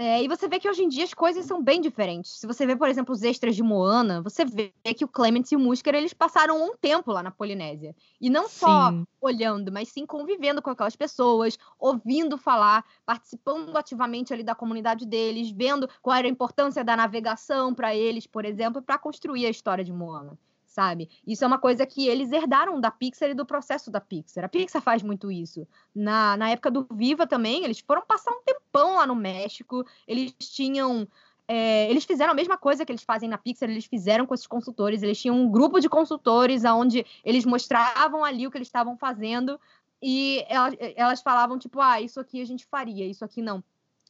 É, e você vê que hoje em dia as coisas são bem diferentes. Se você vê, por exemplo, os extras de Moana, você vê que o Clement e o Musker, eles passaram um tempo lá na Polinésia. E não sim. só olhando, mas sim convivendo com aquelas pessoas, ouvindo falar, participando ativamente ali da comunidade deles, vendo qual era a importância da navegação para eles, por exemplo, para construir a história de Moana sabe? Isso é uma coisa que eles herdaram da Pixar e do processo da Pixar. A Pixar faz muito isso. Na, na época do Viva também, eles foram passar um tempão lá no México, eles tinham. É, eles fizeram a mesma coisa que eles fazem na Pixar, eles fizeram com esses consultores, eles tinham um grupo de consultores onde eles mostravam ali o que eles estavam fazendo e elas, elas falavam, tipo, ah, isso aqui a gente faria, isso aqui não.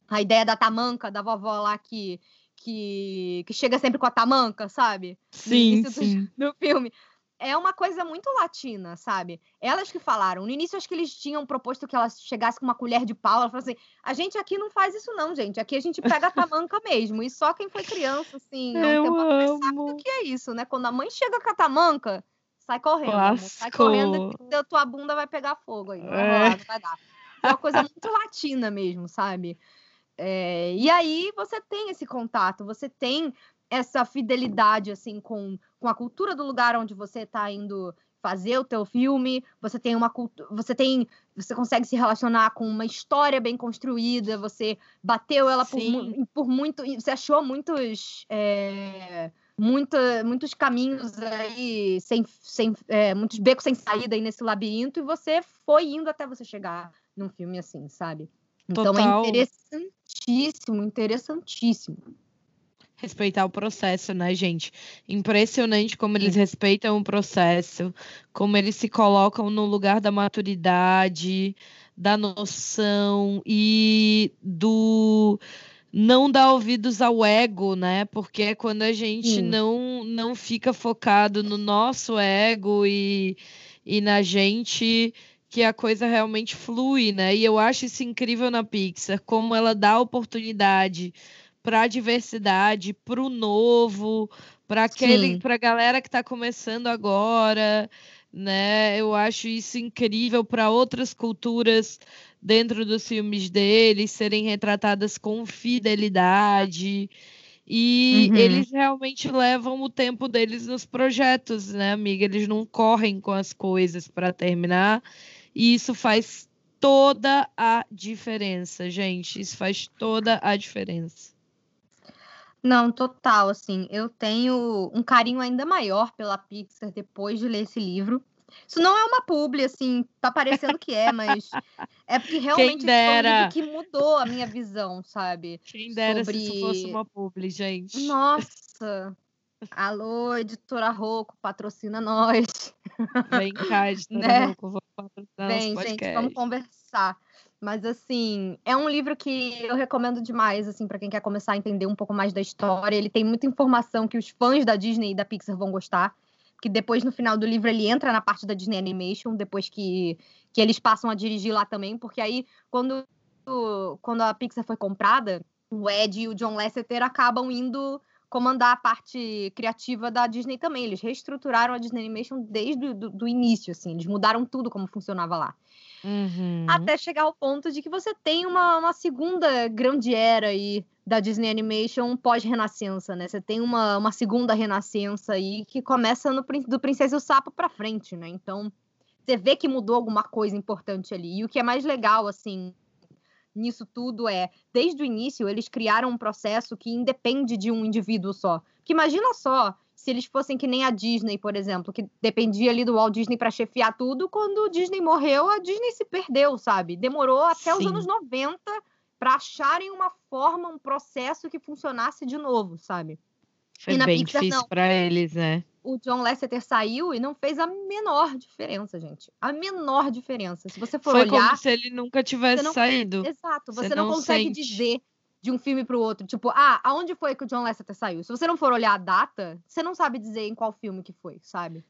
A ideia da tamanca, da vovó lá que, que, que chega sempre com a tamanca, sabe? Sim, sim. Do, do filme. É uma coisa muito latina, sabe? Elas que falaram. No início, acho que eles tinham proposto que elas chegassem com uma colher de pau. Ela falou assim: a gente aqui não faz isso, não, gente. Aqui a gente pega a tamanca mesmo. E só quem foi criança, assim, há um tempo atrás, sabe o que é isso, né? Quando a mãe chega com a tamanca, sai correndo. Sai correndo que tua bunda vai pegar fogo aí. Não é. não vai dar. É uma coisa muito latina mesmo, sabe? É, e aí você tem esse contato, você tem essa fidelidade assim com, com a cultura do lugar onde você está indo fazer o teu filme, você tem uma você tem, você consegue se relacionar com uma história bem construída, você bateu ela por, por, muito, você achou muitos é, muita, muitos caminhos aí sem, sem é, muitos becos sem saída aí nesse labirinto e você foi indo até você chegar num filme assim, sabe? Então é Total. é interessantíssimo, interessantíssimo. Respeitar o processo, né, gente? Impressionante como eles respeitam o processo, como eles se colocam no lugar da maturidade, da noção e do não dar ouvidos ao ego, né? Porque é quando a gente não, não fica focado no nosso ego e, e na gente que a coisa realmente flui, né? E eu acho isso incrível na Pixar, como ela dá oportunidade para a diversidade, para o novo, para aquele, para a galera que está começando agora, né? Eu acho isso incrível para outras culturas dentro dos filmes deles serem retratadas com fidelidade. E uhum. eles realmente levam o tempo deles nos projetos, né, amiga? Eles não correm com as coisas para terminar e isso faz toda a diferença, gente. Isso faz toda a diferença. Não, total, assim, eu tenho um carinho ainda maior pela Pixar depois de ler esse livro. Isso não é uma publi, assim, tá parecendo que é, mas é porque realmente foi um que mudou a minha visão, sabe? Quem dera Sobre... se isso fosse uma publi, gente. Nossa! Alô, editora Roco, patrocina nós. Vem cá, editora né? Vem, gente, vamos conversar. Mas assim, é um livro que eu recomendo demais, assim, para quem quer começar a entender um pouco mais da história. Ele tem muita informação que os fãs da Disney e da Pixar vão gostar, que depois no final do livro ele entra na parte da Disney Animation, depois que, que eles passam a dirigir lá também, porque aí quando quando a Pixar foi comprada, o Ed e o John Lasseter acabam indo comandar a parte criativa da Disney também. Eles reestruturaram a Disney Animation desde o do, do início, assim. Eles mudaram tudo como funcionava lá. Uhum. Até chegar ao ponto de que você tem uma, uma segunda grande era aí da Disney Animation pós-renascença, né? Você tem uma, uma segunda renascença aí que começa no, do Princesa e o Sapo pra frente, né? Então, você vê que mudou alguma coisa importante ali. E o que é mais legal, assim, nisso tudo é, desde o início, eles criaram um processo que independe de um indivíduo só. Que imagina só se eles fossem que nem a Disney, por exemplo, que dependia ali do Walt Disney para chefiar tudo, quando o Disney morreu, a Disney se perdeu, sabe? Demorou até Sim. os anos 90 para acharem uma forma, um processo que funcionasse de novo, sabe? Foi bem Pixar, difícil para eles, né? O John Lasseter saiu e não fez a menor diferença, gente. A menor diferença. Se você for Foi olhar. Como se ele nunca tivesse não... saído. Exato. Você, você não, não, consegue sente. dizer de um filme para o outro. Tipo, ah, aonde foi que o John Lasseter saiu? Se você não for olhar a data, você não sabe dizer em qual filme que foi, sabe?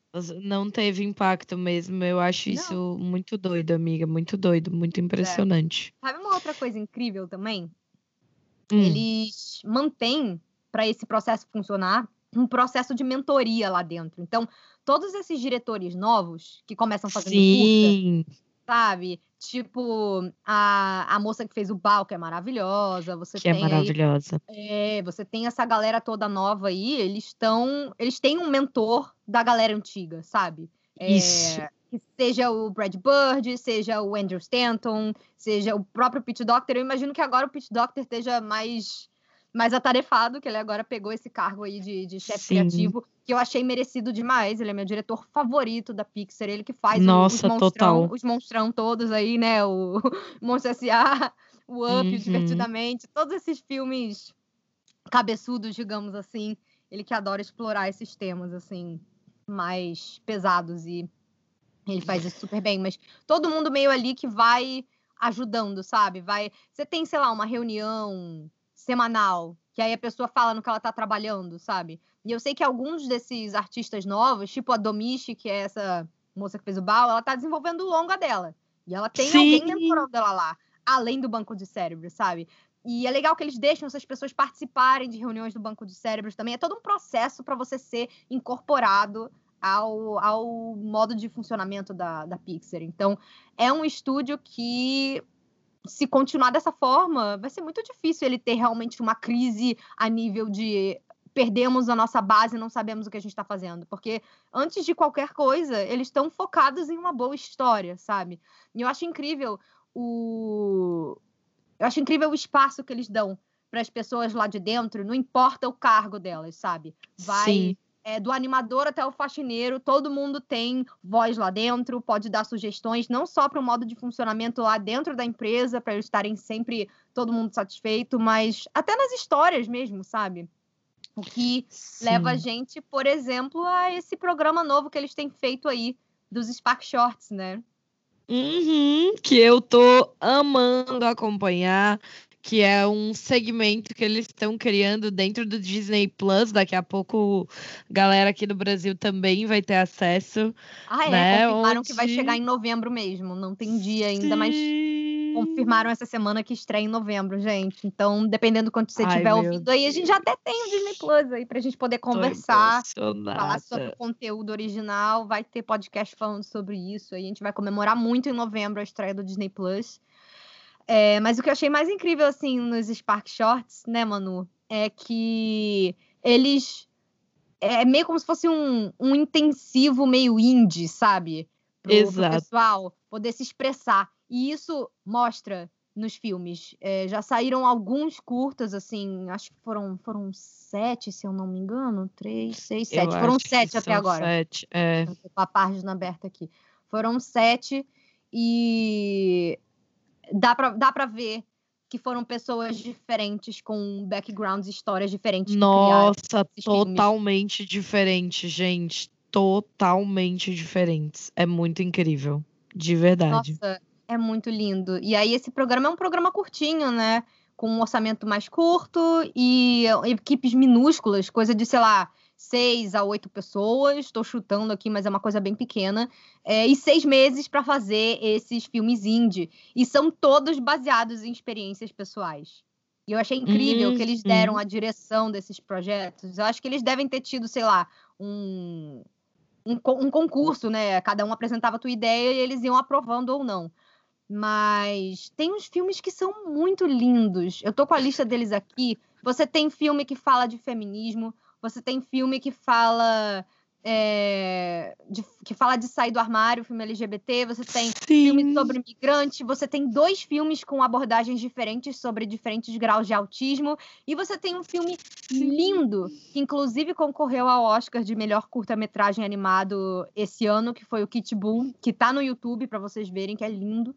Não teve impacto mesmo. Eu acho não. isso muito doido, amiga. Muito doido, muito impressionante. É. Sabe uma outra coisa incrível também? Hum. Eles mantêm, para esse processo funcionar, um processo de mentoria lá dentro. Então, todos esses diretores novos que começam fazendo Sim. curta, sabe? Tipo, a, a moça que fez o Bal, que é maravilhosa. Você que é tem é maravilhosa. Aí, é, você tem essa galera toda nova aí, eles estão. Eles têm um mentor da galera antiga, sabe? É, Isso. Que seja o Brad Bird, seja o Andrew Stanton, seja o próprio Pete Doctor. Eu imagino que agora o Pete Doctor esteja mais mais atarefado, que ele agora pegou esse cargo aí de, de chefe criativo, que eu achei merecido demais. Ele é meu diretor favorito da Pixar, ele que faz Nossa, os, monstrão, total. os monstrão todos aí, né? O Monstro S.A., o Up, uhum. Divertidamente, todos esses filmes cabeçudos, digamos assim. Ele que adora explorar esses temas, assim, mais pesados e ele faz isso super bem. Mas todo mundo meio ali que vai ajudando, sabe? Vai. Você tem, sei lá, uma reunião semanal, que aí a pessoa fala no que ela tá trabalhando, sabe? E eu sei que alguns desses artistas novos, tipo a Domichi, que é essa moça que fez o Bal, ela tá desenvolvendo o longa dela. E ela tem Sim. alguém mentorando ela lá, além do banco de cérebro, sabe? E é legal que eles deixam essas pessoas participarem de reuniões do banco de cérebros também. É todo um processo para você ser incorporado ao, ao modo de funcionamento da, da Pixar. Então, é um estúdio que se continuar dessa forma, vai ser muito difícil ele ter realmente uma crise a nível de perdemos a nossa base e não sabemos o que a gente está fazendo. Porque antes de qualquer coisa, eles estão focados em uma boa história, sabe? E eu acho incrível o. Eu acho incrível o espaço que eles dão para as pessoas lá de dentro, não importa o cargo delas, sabe? Vai. Sim é, do animador até o faxineiro, todo mundo tem voz lá dentro, pode dar sugestões, não só para o modo de funcionamento lá dentro da empresa, para eles estarem sempre todo mundo satisfeito, mas até nas histórias mesmo, sabe? O que Sim. leva a gente, por exemplo, a esse programa novo que eles têm feito aí, dos Spark Shorts, né? Uhum, que eu tô amando acompanhar que é um segmento que eles estão criando dentro do Disney Plus. Daqui a pouco, galera aqui do Brasil também vai ter acesso. Ah, é? Né? Confirmaram Onde... que vai chegar em novembro mesmo. Não tem dia ainda, Sim. mas confirmaram essa semana que estreia em novembro, gente. Então, dependendo do quanto você estiver ouvindo aí, a gente já até tem o Disney Plus aí pra gente poder conversar, falar sobre o conteúdo original. Vai ter podcast falando sobre isso. Aí a gente vai comemorar muito em novembro a estreia do Disney Plus. É, mas o que eu achei mais incrível, assim, nos Spark Shorts, né, Manu, é que eles. É meio como se fosse um, um intensivo meio indie, sabe? Pro, Exato. pro pessoal poder se expressar. E isso mostra nos filmes. É, já saíram alguns curtas, assim, acho que foram, foram sete, se eu não me engano. Três, seis, sete. Eu foram sete até agora. Sete, é. Com a página aberta aqui. Foram sete. E dá para dá pra ver que foram pessoas diferentes com backgrounds, histórias diferentes. Nossa, totalmente filmes. diferente, gente. Totalmente diferentes. É muito incrível. De verdade. Nossa, é muito lindo. E aí, esse programa é um programa curtinho, né? Com um orçamento mais curto e equipes minúsculas, coisa de, sei lá, seis a oito pessoas, estou chutando aqui, mas é uma coisa bem pequena, é, e seis meses para fazer esses filmes indie. E são todos baseados em experiências pessoais. E eu achei incrível que eles deram uhum. a direção desses projetos. Eu acho que eles devem ter tido, sei lá, um, um, um concurso, né? Cada um apresentava a tua ideia e eles iam aprovando ou não. Mas tem uns filmes que são muito lindos. Eu tô com a lista deles aqui. Você tem filme que fala de feminismo, você tem filme que fala é, de, que fala de sair do armário, filme LGBT, você tem Sim. filmes sobre imigrante, você tem dois filmes com abordagens diferentes sobre diferentes graus de autismo, e você tem um filme lindo, que inclusive concorreu ao Oscar de melhor curta-metragem animado esse ano, que foi o Kit Bull, que tá no YouTube para vocês verem, que é lindo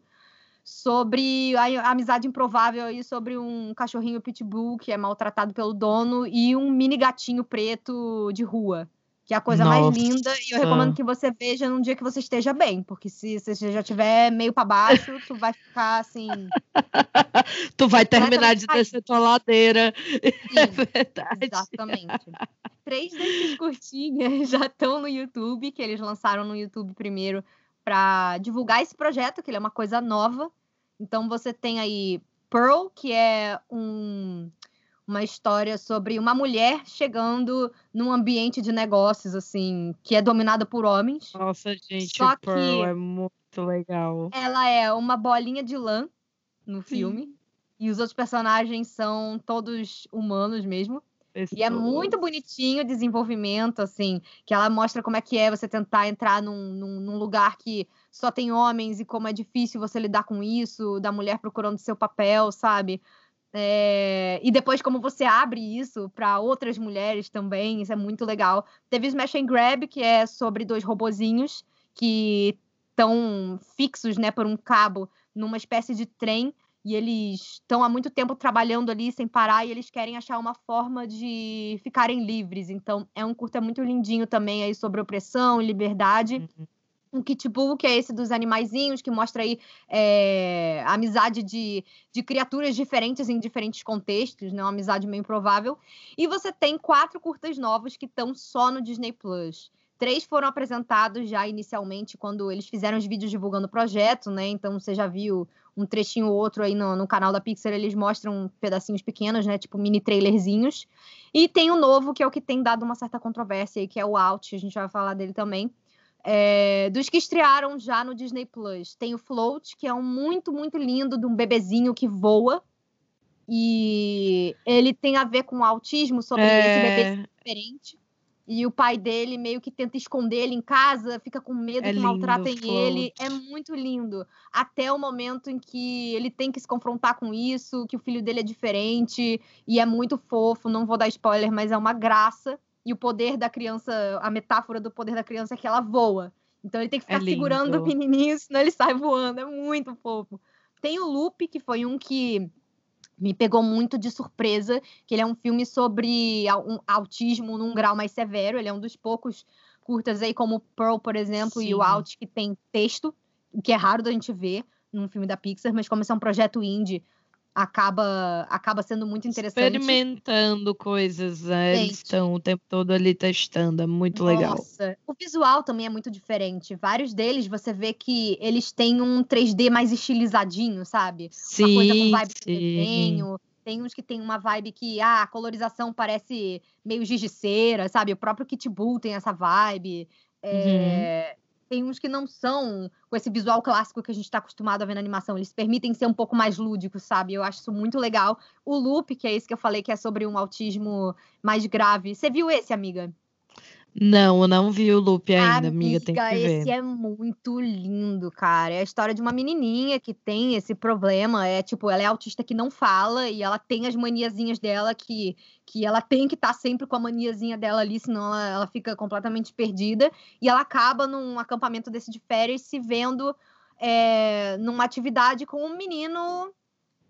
sobre a amizade improvável aí sobre um cachorrinho pitbull que é maltratado pelo dono e um mini gatinho preto de rua que é a coisa Nossa. mais linda, e eu recomendo que você veja num dia que você esteja bem, porque se você já estiver meio para baixo, tu vai ficar assim. tu vai terminar de descer tua ladeira. Sim, é verdade. Exatamente. Três desses curtinhas já estão no YouTube, que eles lançaram no YouTube primeiro para divulgar esse projeto, que ele é uma coisa nova. Então você tem aí Pearl, que é um uma história sobre uma mulher chegando num ambiente de negócios, assim, que é dominada por homens. Nossa, gente, Só que é muito legal. Ela é uma bolinha de lã no Sim. filme. E os outros personagens são todos humanos mesmo. Pessoas. E é muito bonitinho o desenvolvimento, assim, que ela mostra como é que é você tentar entrar num, num, num, lugar que só tem homens e como é difícil você lidar com isso, da mulher procurando seu papel, sabe? É, e depois, como você abre isso para outras mulheres também, isso é muito legal. Teve Smash and Grab, que é sobre dois robozinhos que estão fixos né, por um cabo numa espécie de trem. E eles estão há muito tempo trabalhando ali sem parar e eles querem achar uma forma de ficarem livres. Então, é um curta muito lindinho também aí sobre opressão e liberdade. Uhum um Kitbull, que é esse dos animaizinhos, que mostra aí é, a amizade de, de criaturas diferentes em diferentes contextos, né? Uma amizade meio improvável. E você tem quatro curtas novos que estão só no Disney Plus. Três foram apresentados já inicialmente quando eles fizeram os vídeos divulgando o projeto, né? Então você já viu um trechinho ou outro aí no, no canal da Pixar, eles mostram pedacinhos pequenos, né? Tipo mini trailerzinhos. E tem o novo, que é o que tem dado uma certa controvérsia aí, que é o Out, a gente vai falar dele também é, dos que estrearam já no Disney Plus, tem o Float, que é um muito, muito lindo de um bebezinho que voa. E ele tem a ver com o autismo sobre é... esse bebê diferente. E o pai dele meio que tenta esconder ele em casa, fica com medo é que maltratem ele. É muito lindo. Até o momento em que ele tem que se confrontar com isso, que o filho dele é diferente e é muito fofo. Não vou dar spoiler, mas é uma graça. E o poder da criança, a metáfora do poder da criança é que ela voa. Então ele tem que é ficar é segurando o pequenininho, senão ele sai voando. É muito fofo. Tem o Loop, que foi um que me pegou muito de surpresa, que ele é um filme sobre um autismo num grau mais severo. Ele é um dos poucos curtas aí, como Pearl, por exemplo, Sim. e o Out, que tem texto, o que é raro da gente ver num filme da Pixar, mas como esse é um projeto indie, acaba acaba sendo muito interessante. Experimentando coisas, né? eles estão o tempo todo ali testando, é muito Nossa. legal. O visual também é muito diferente. Vários deles você vê que eles têm um 3D mais estilizadinho, sabe? Sim, uma coisa com vibe sim. de desenho. Tem uns que tem uma vibe que ah, a colorização parece meio gigiceira, sabe? O próprio Kit Bull tem essa vibe. É, uhum tem uns que não são com esse visual clássico que a gente está acostumado a ver na animação. Eles permitem ser um pouco mais lúdicos, sabe? Eu acho isso muito legal. O Loop, que é esse que eu falei que é sobre um autismo mais grave. Você viu esse, amiga? Não, eu não vi o loop ainda, amiga, tem que ver. Esse é muito lindo, cara. É a história de uma menininha que tem esse problema. É tipo, ela é autista que não fala e ela tem as maniazinhas dela que, que ela tem que estar tá sempre com a maniazinha dela ali, senão ela, ela fica completamente perdida. E ela acaba num acampamento desse de férias se vendo é, numa atividade com um menino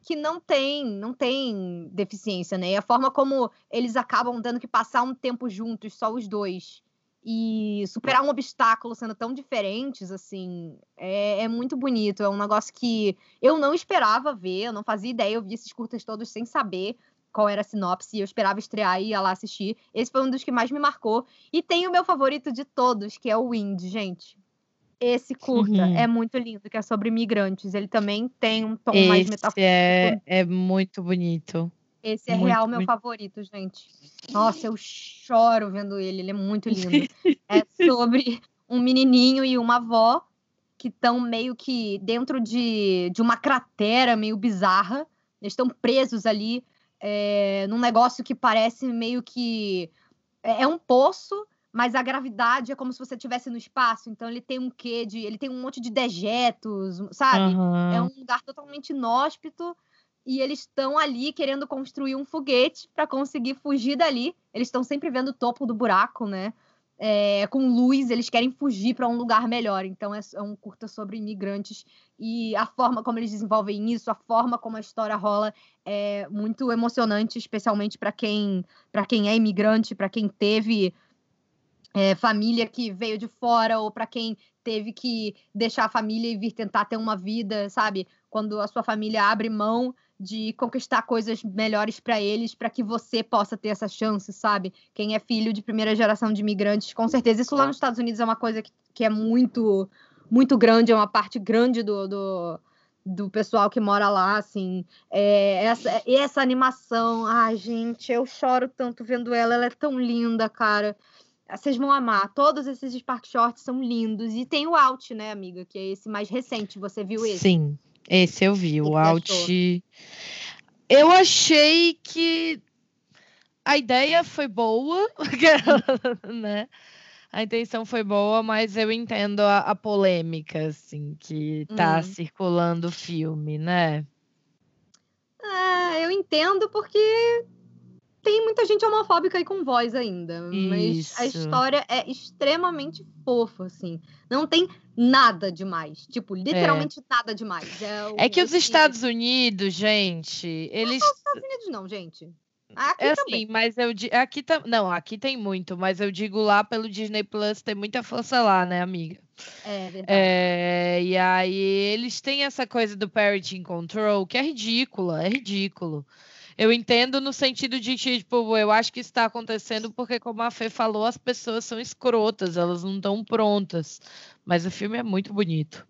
que não tem, não tem deficiência, né? E a forma como eles acabam tendo que passar um tempo juntos, só os dois, e superar um obstáculo sendo tão diferentes, assim, é, é, muito bonito. É um negócio que eu não esperava ver, eu não fazia ideia, eu vi esses curtas todos sem saber qual era a sinopse, eu esperava estrear e ia lá assistir. Esse foi um dos que mais me marcou. E tem o meu favorito de todos, que é o Wind, gente. Esse curta uhum. é muito lindo, que é sobre imigrantes. Ele também tem um tom Esse mais metafórico. É, é muito bonito. Esse é muito, real meu muito... favorito, gente. Nossa, eu choro vendo ele, ele é muito lindo. é sobre um menininho e uma avó que estão meio que dentro de, de uma cratera meio bizarra. Eles estão presos ali é, num negócio que parece meio que. É, é um poço, mas a gravidade é como se você estivesse no espaço, então ele tem um quê de. Ele tem um monte de dejetos, sabe? Uhum. É um lugar totalmente inóspito e eles estão ali querendo construir um foguete para conseguir fugir dali. Eles estão sempre vendo o topo do buraco, né? É, com luz, eles querem fugir para um lugar melhor. Então é, é, um curta sobre imigrantes e a forma como eles desenvolvem isso, a forma como a história rola é muito emocionante, especialmente para quem para quem é imigrante, para quem teve é, família que veio de fora ou para quem teve que deixar a família e vir tentar ter uma vida, sabe? Quando a sua família abre mão de conquistar coisas melhores para eles, para que você possa ter essa chance, sabe? Quem é filho de primeira geração de imigrantes, com certeza. Isso lá nos Estados Unidos é uma coisa que, que é muito, muito grande, é uma parte grande do, do, do pessoal que mora lá, assim. É, essa, essa animação, ai, gente, eu choro tanto vendo ela, ela é tão linda, cara. Vocês vão amar. Todos esses Spark Shorts são lindos. E tem o Out, né, amiga? Que é esse mais recente. Você viu esse? Sim. Esse eu vi, o Alt. Eu achei que a ideia foi boa, né? A intenção foi boa, mas eu entendo a, a polêmica, assim, que tá hum. circulando o filme, né? Ah, eu entendo porque tem muita gente homofóbica aí com voz ainda. Isso. Mas a história é extremamente fofa, assim. Não tem nada demais. Tipo, literalmente é. nada demais. É, o, é que os Estados Unidos, gente, eles. Não são os Estados Unidos, não, gente. Aqui é assim, mas eu aqui tam... não, aqui tem muito, mas eu digo lá pelo Disney Plus tem muita força lá, né, amiga? É verdade. É, e aí eles têm essa coisa do parenting control que é ridícula, é ridículo. Eu entendo no sentido de, tipo, eu acho que está acontecendo porque, como a Fê falou, as pessoas são escrotas, elas não estão prontas. Mas o filme é muito bonito.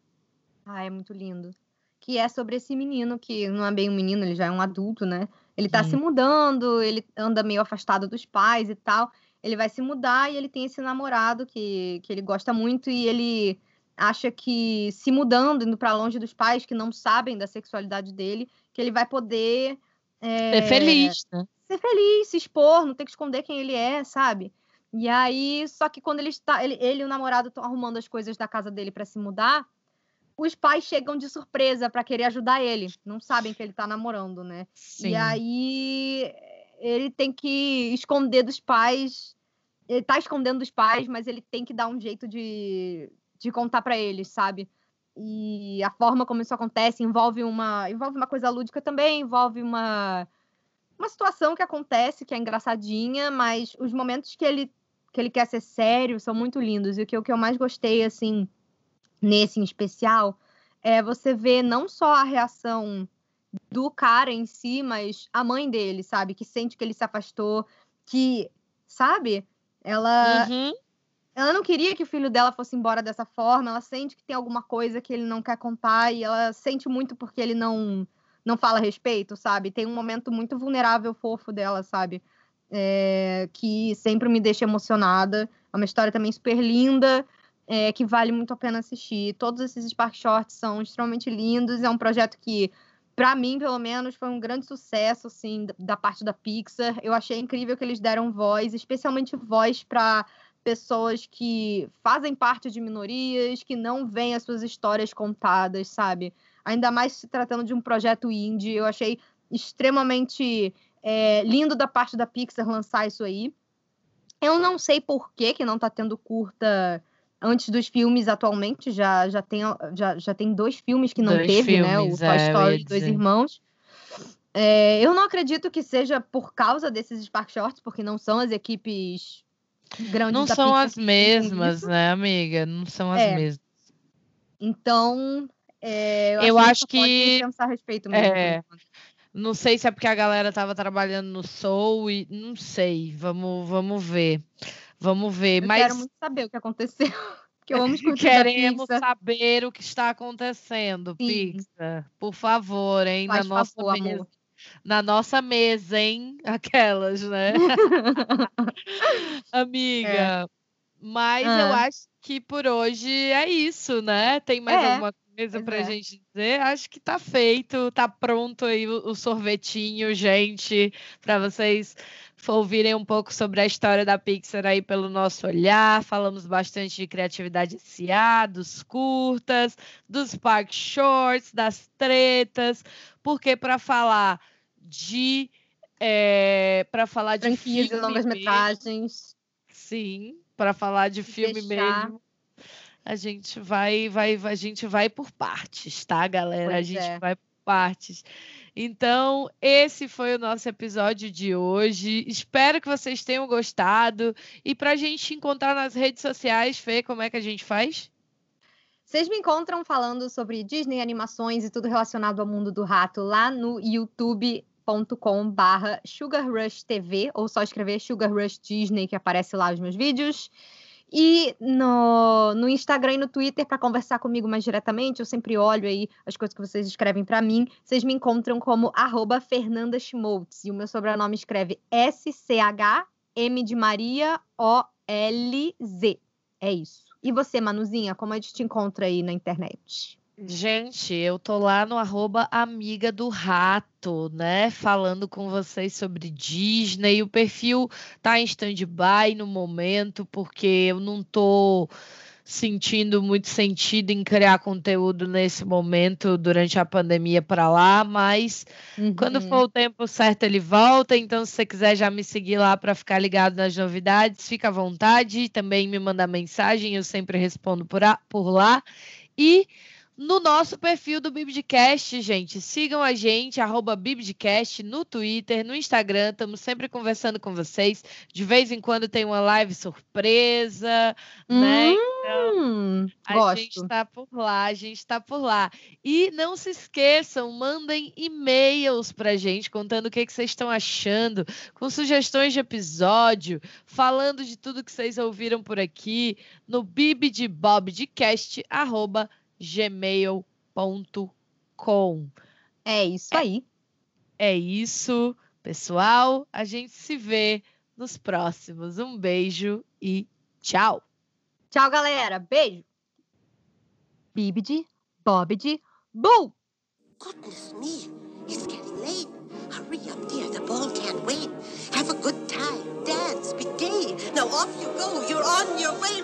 Ah, é muito lindo. Que é sobre esse menino, que não é bem um menino, ele já é um adulto, né? Ele tá se mudando, ele anda meio afastado dos pais e tal. Ele vai se mudar e ele tem esse namorado que, que ele gosta muito e ele acha que se mudando, indo para longe dos pais que não sabem da sexualidade dele, que ele vai poder é, ser feliz, né? Ser feliz, se expor, não ter que esconder quem ele é, sabe? E aí, só que quando ele está, ele, ele e o namorado estão arrumando as coisas da casa dele para se mudar, os pais chegam de surpresa para querer ajudar ele. Não sabem que ele tá namorando, né? Sim. E aí ele tem que esconder dos pais. Ele tá escondendo dos pais, mas ele tem que dar um jeito de, de contar para eles, sabe? E a forma como isso acontece envolve uma, envolve uma coisa lúdica também, envolve uma, uma situação que acontece que é engraçadinha, mas os momentos que ele, que ele quer ser sério são muito lindos. E o que, o que eu mais gostei, assim, nesse em especial, é você ver não só a reação do cara em si, mas a mãe dele, sabe? Que sente que ele se afastou, que, sabe? Ela. Uhum ela não queria que o filho dela fosse embora dessa forma, ela sente que tem alguma coisa que ele não quer contar e ela sente muito porque ele não não fala a respeito, sabe? Tem um momento muito vulnerável, fofo dela, sabe? É, que sempre me deixa emocionada. É uma história também super linda, é, que vale muito a pena assistir. Todos esses Spark Shorts são extremamente lindos. É um projeto que, para mim, pelo menos, foi um grande sucesso, assim, da parte da Pixar. Eu achei incrível que eles deram voz, especialmente voz para pessoas que fazem parte de minorias, que não veem as suas histórias contadas, sabe? Ainda mais se tratando de um projeto indie, eu achei extremamente é, lindo da parte da Pixar lançar isso aí. Eu não sei por que, que não tá tendo curta antes dos filmes atualmente, já, já, tem, já, já tem dois filmes que não dois teve, filmes, né? O Toy é, Story Dois Irmãos. É, eu não acredito que seja por causa desses Spark Shorts, porque não são as equipes grandes Não são as mesmas, né, amiga? Não são as é. mesmas. Então, é, eu, eu acho que. pensar a respeito mesmo. Não sei se é porque a galera estava trabalhando no Soul e não sei. Vamos, vamos ver. Vamos ver. Eu Mas... quero muito saber o que aconteceu. Que eu amo Queremos saber o que está acontecendo, Sim. Pixar. Por favor, hein? Faz na nossa favor, mesa. Amor na nossa mesa, hein? Aquelas, né? Amiga. É. Mas ah. eu acho que por hoje é isso, né? Tem mais é. alguma coisa Pois pra é. gente dizer, acho que tá feito, tá pronto aí o, o sorvetinho, gente, para vocês ouvirem um pouco sobre a história da Pixar aí pelo nosso olhar. Falamos bastante de criatividade SA, dos curtas, dos park shorts, das tretas, porque para falar de para falar de Franquias e longas mesmo, metragens. Sim, para falar de filme deixar. mesmo. A gente vai, vai, a gente vai por partes, tá, galera? a Pois gente é. vai por partes. Então, esse foi o nosso episódio de hoje. Espero que vocês tenham gostado. E para a gente encontrar nas redes sociais, Fê, como é que a gente faz? Vocês me encontram falando sobre Disney, animações e tudo relacionado ao mundo do rato lá no youtube.com barra Sugar Rush TV, ou só escrever Sugar Rush Disney, que aparece lá os meus vídeos. E no, no Instagram e no Twitter, para conversar comigo mais diretamente, eu sempre olho aí as coisas que vocês escrevem para mim. Vocês me encontram como arroba Fernanda Schmoltz. E o meu sobrenome escreve S-C-H-M de Maria O-L-Z. É isso. E você, Manuzinha, como a gente te encontra aí na internet? Gente, eu tô lá no arroba Amiga do Rato, né? Falando com vocês sobre Disney. O perfil tá em stand-by no momento, porque eu não tô sentindo muito sentido em criar conteúdo nesse momento durante a pandemia para lá, mas quando Uhum. for o tempo certo ele volta. Então, se você quiser já me seguir lá para ficar ligado nas novidades, fica à vontade. Também me manda mensagem, eu sempre respondo por, a- por lá. E no nosso perfil do Bibdcast, gente, sigam a gente, arroba Bibdcast, no Twitter, no Instagram, estamos sempre conversando com vocês. De vez em quando tem uma live surpresa, né? Então, Hum, a gosto. gente está por lá, a gente está por lá. E não se esqueçam, mandem e-mails pra gente contando o que, que vocês estão achando, com sugestões de episódio, falando de tudo que vocês ouviram por aqui no bibdebobdcast.gmail.com. É isso aí. É isso, pessoal. A gente se vê nos próximos. Um beijo e tchau! Tchau, galera. Beijo. Bibidi, Bobidi, Boo! Goodness me, it's getting late. Hurry up, dear. The ball can't wait. Have a good time. Dance. Be gay. Now off you go. You're on your way.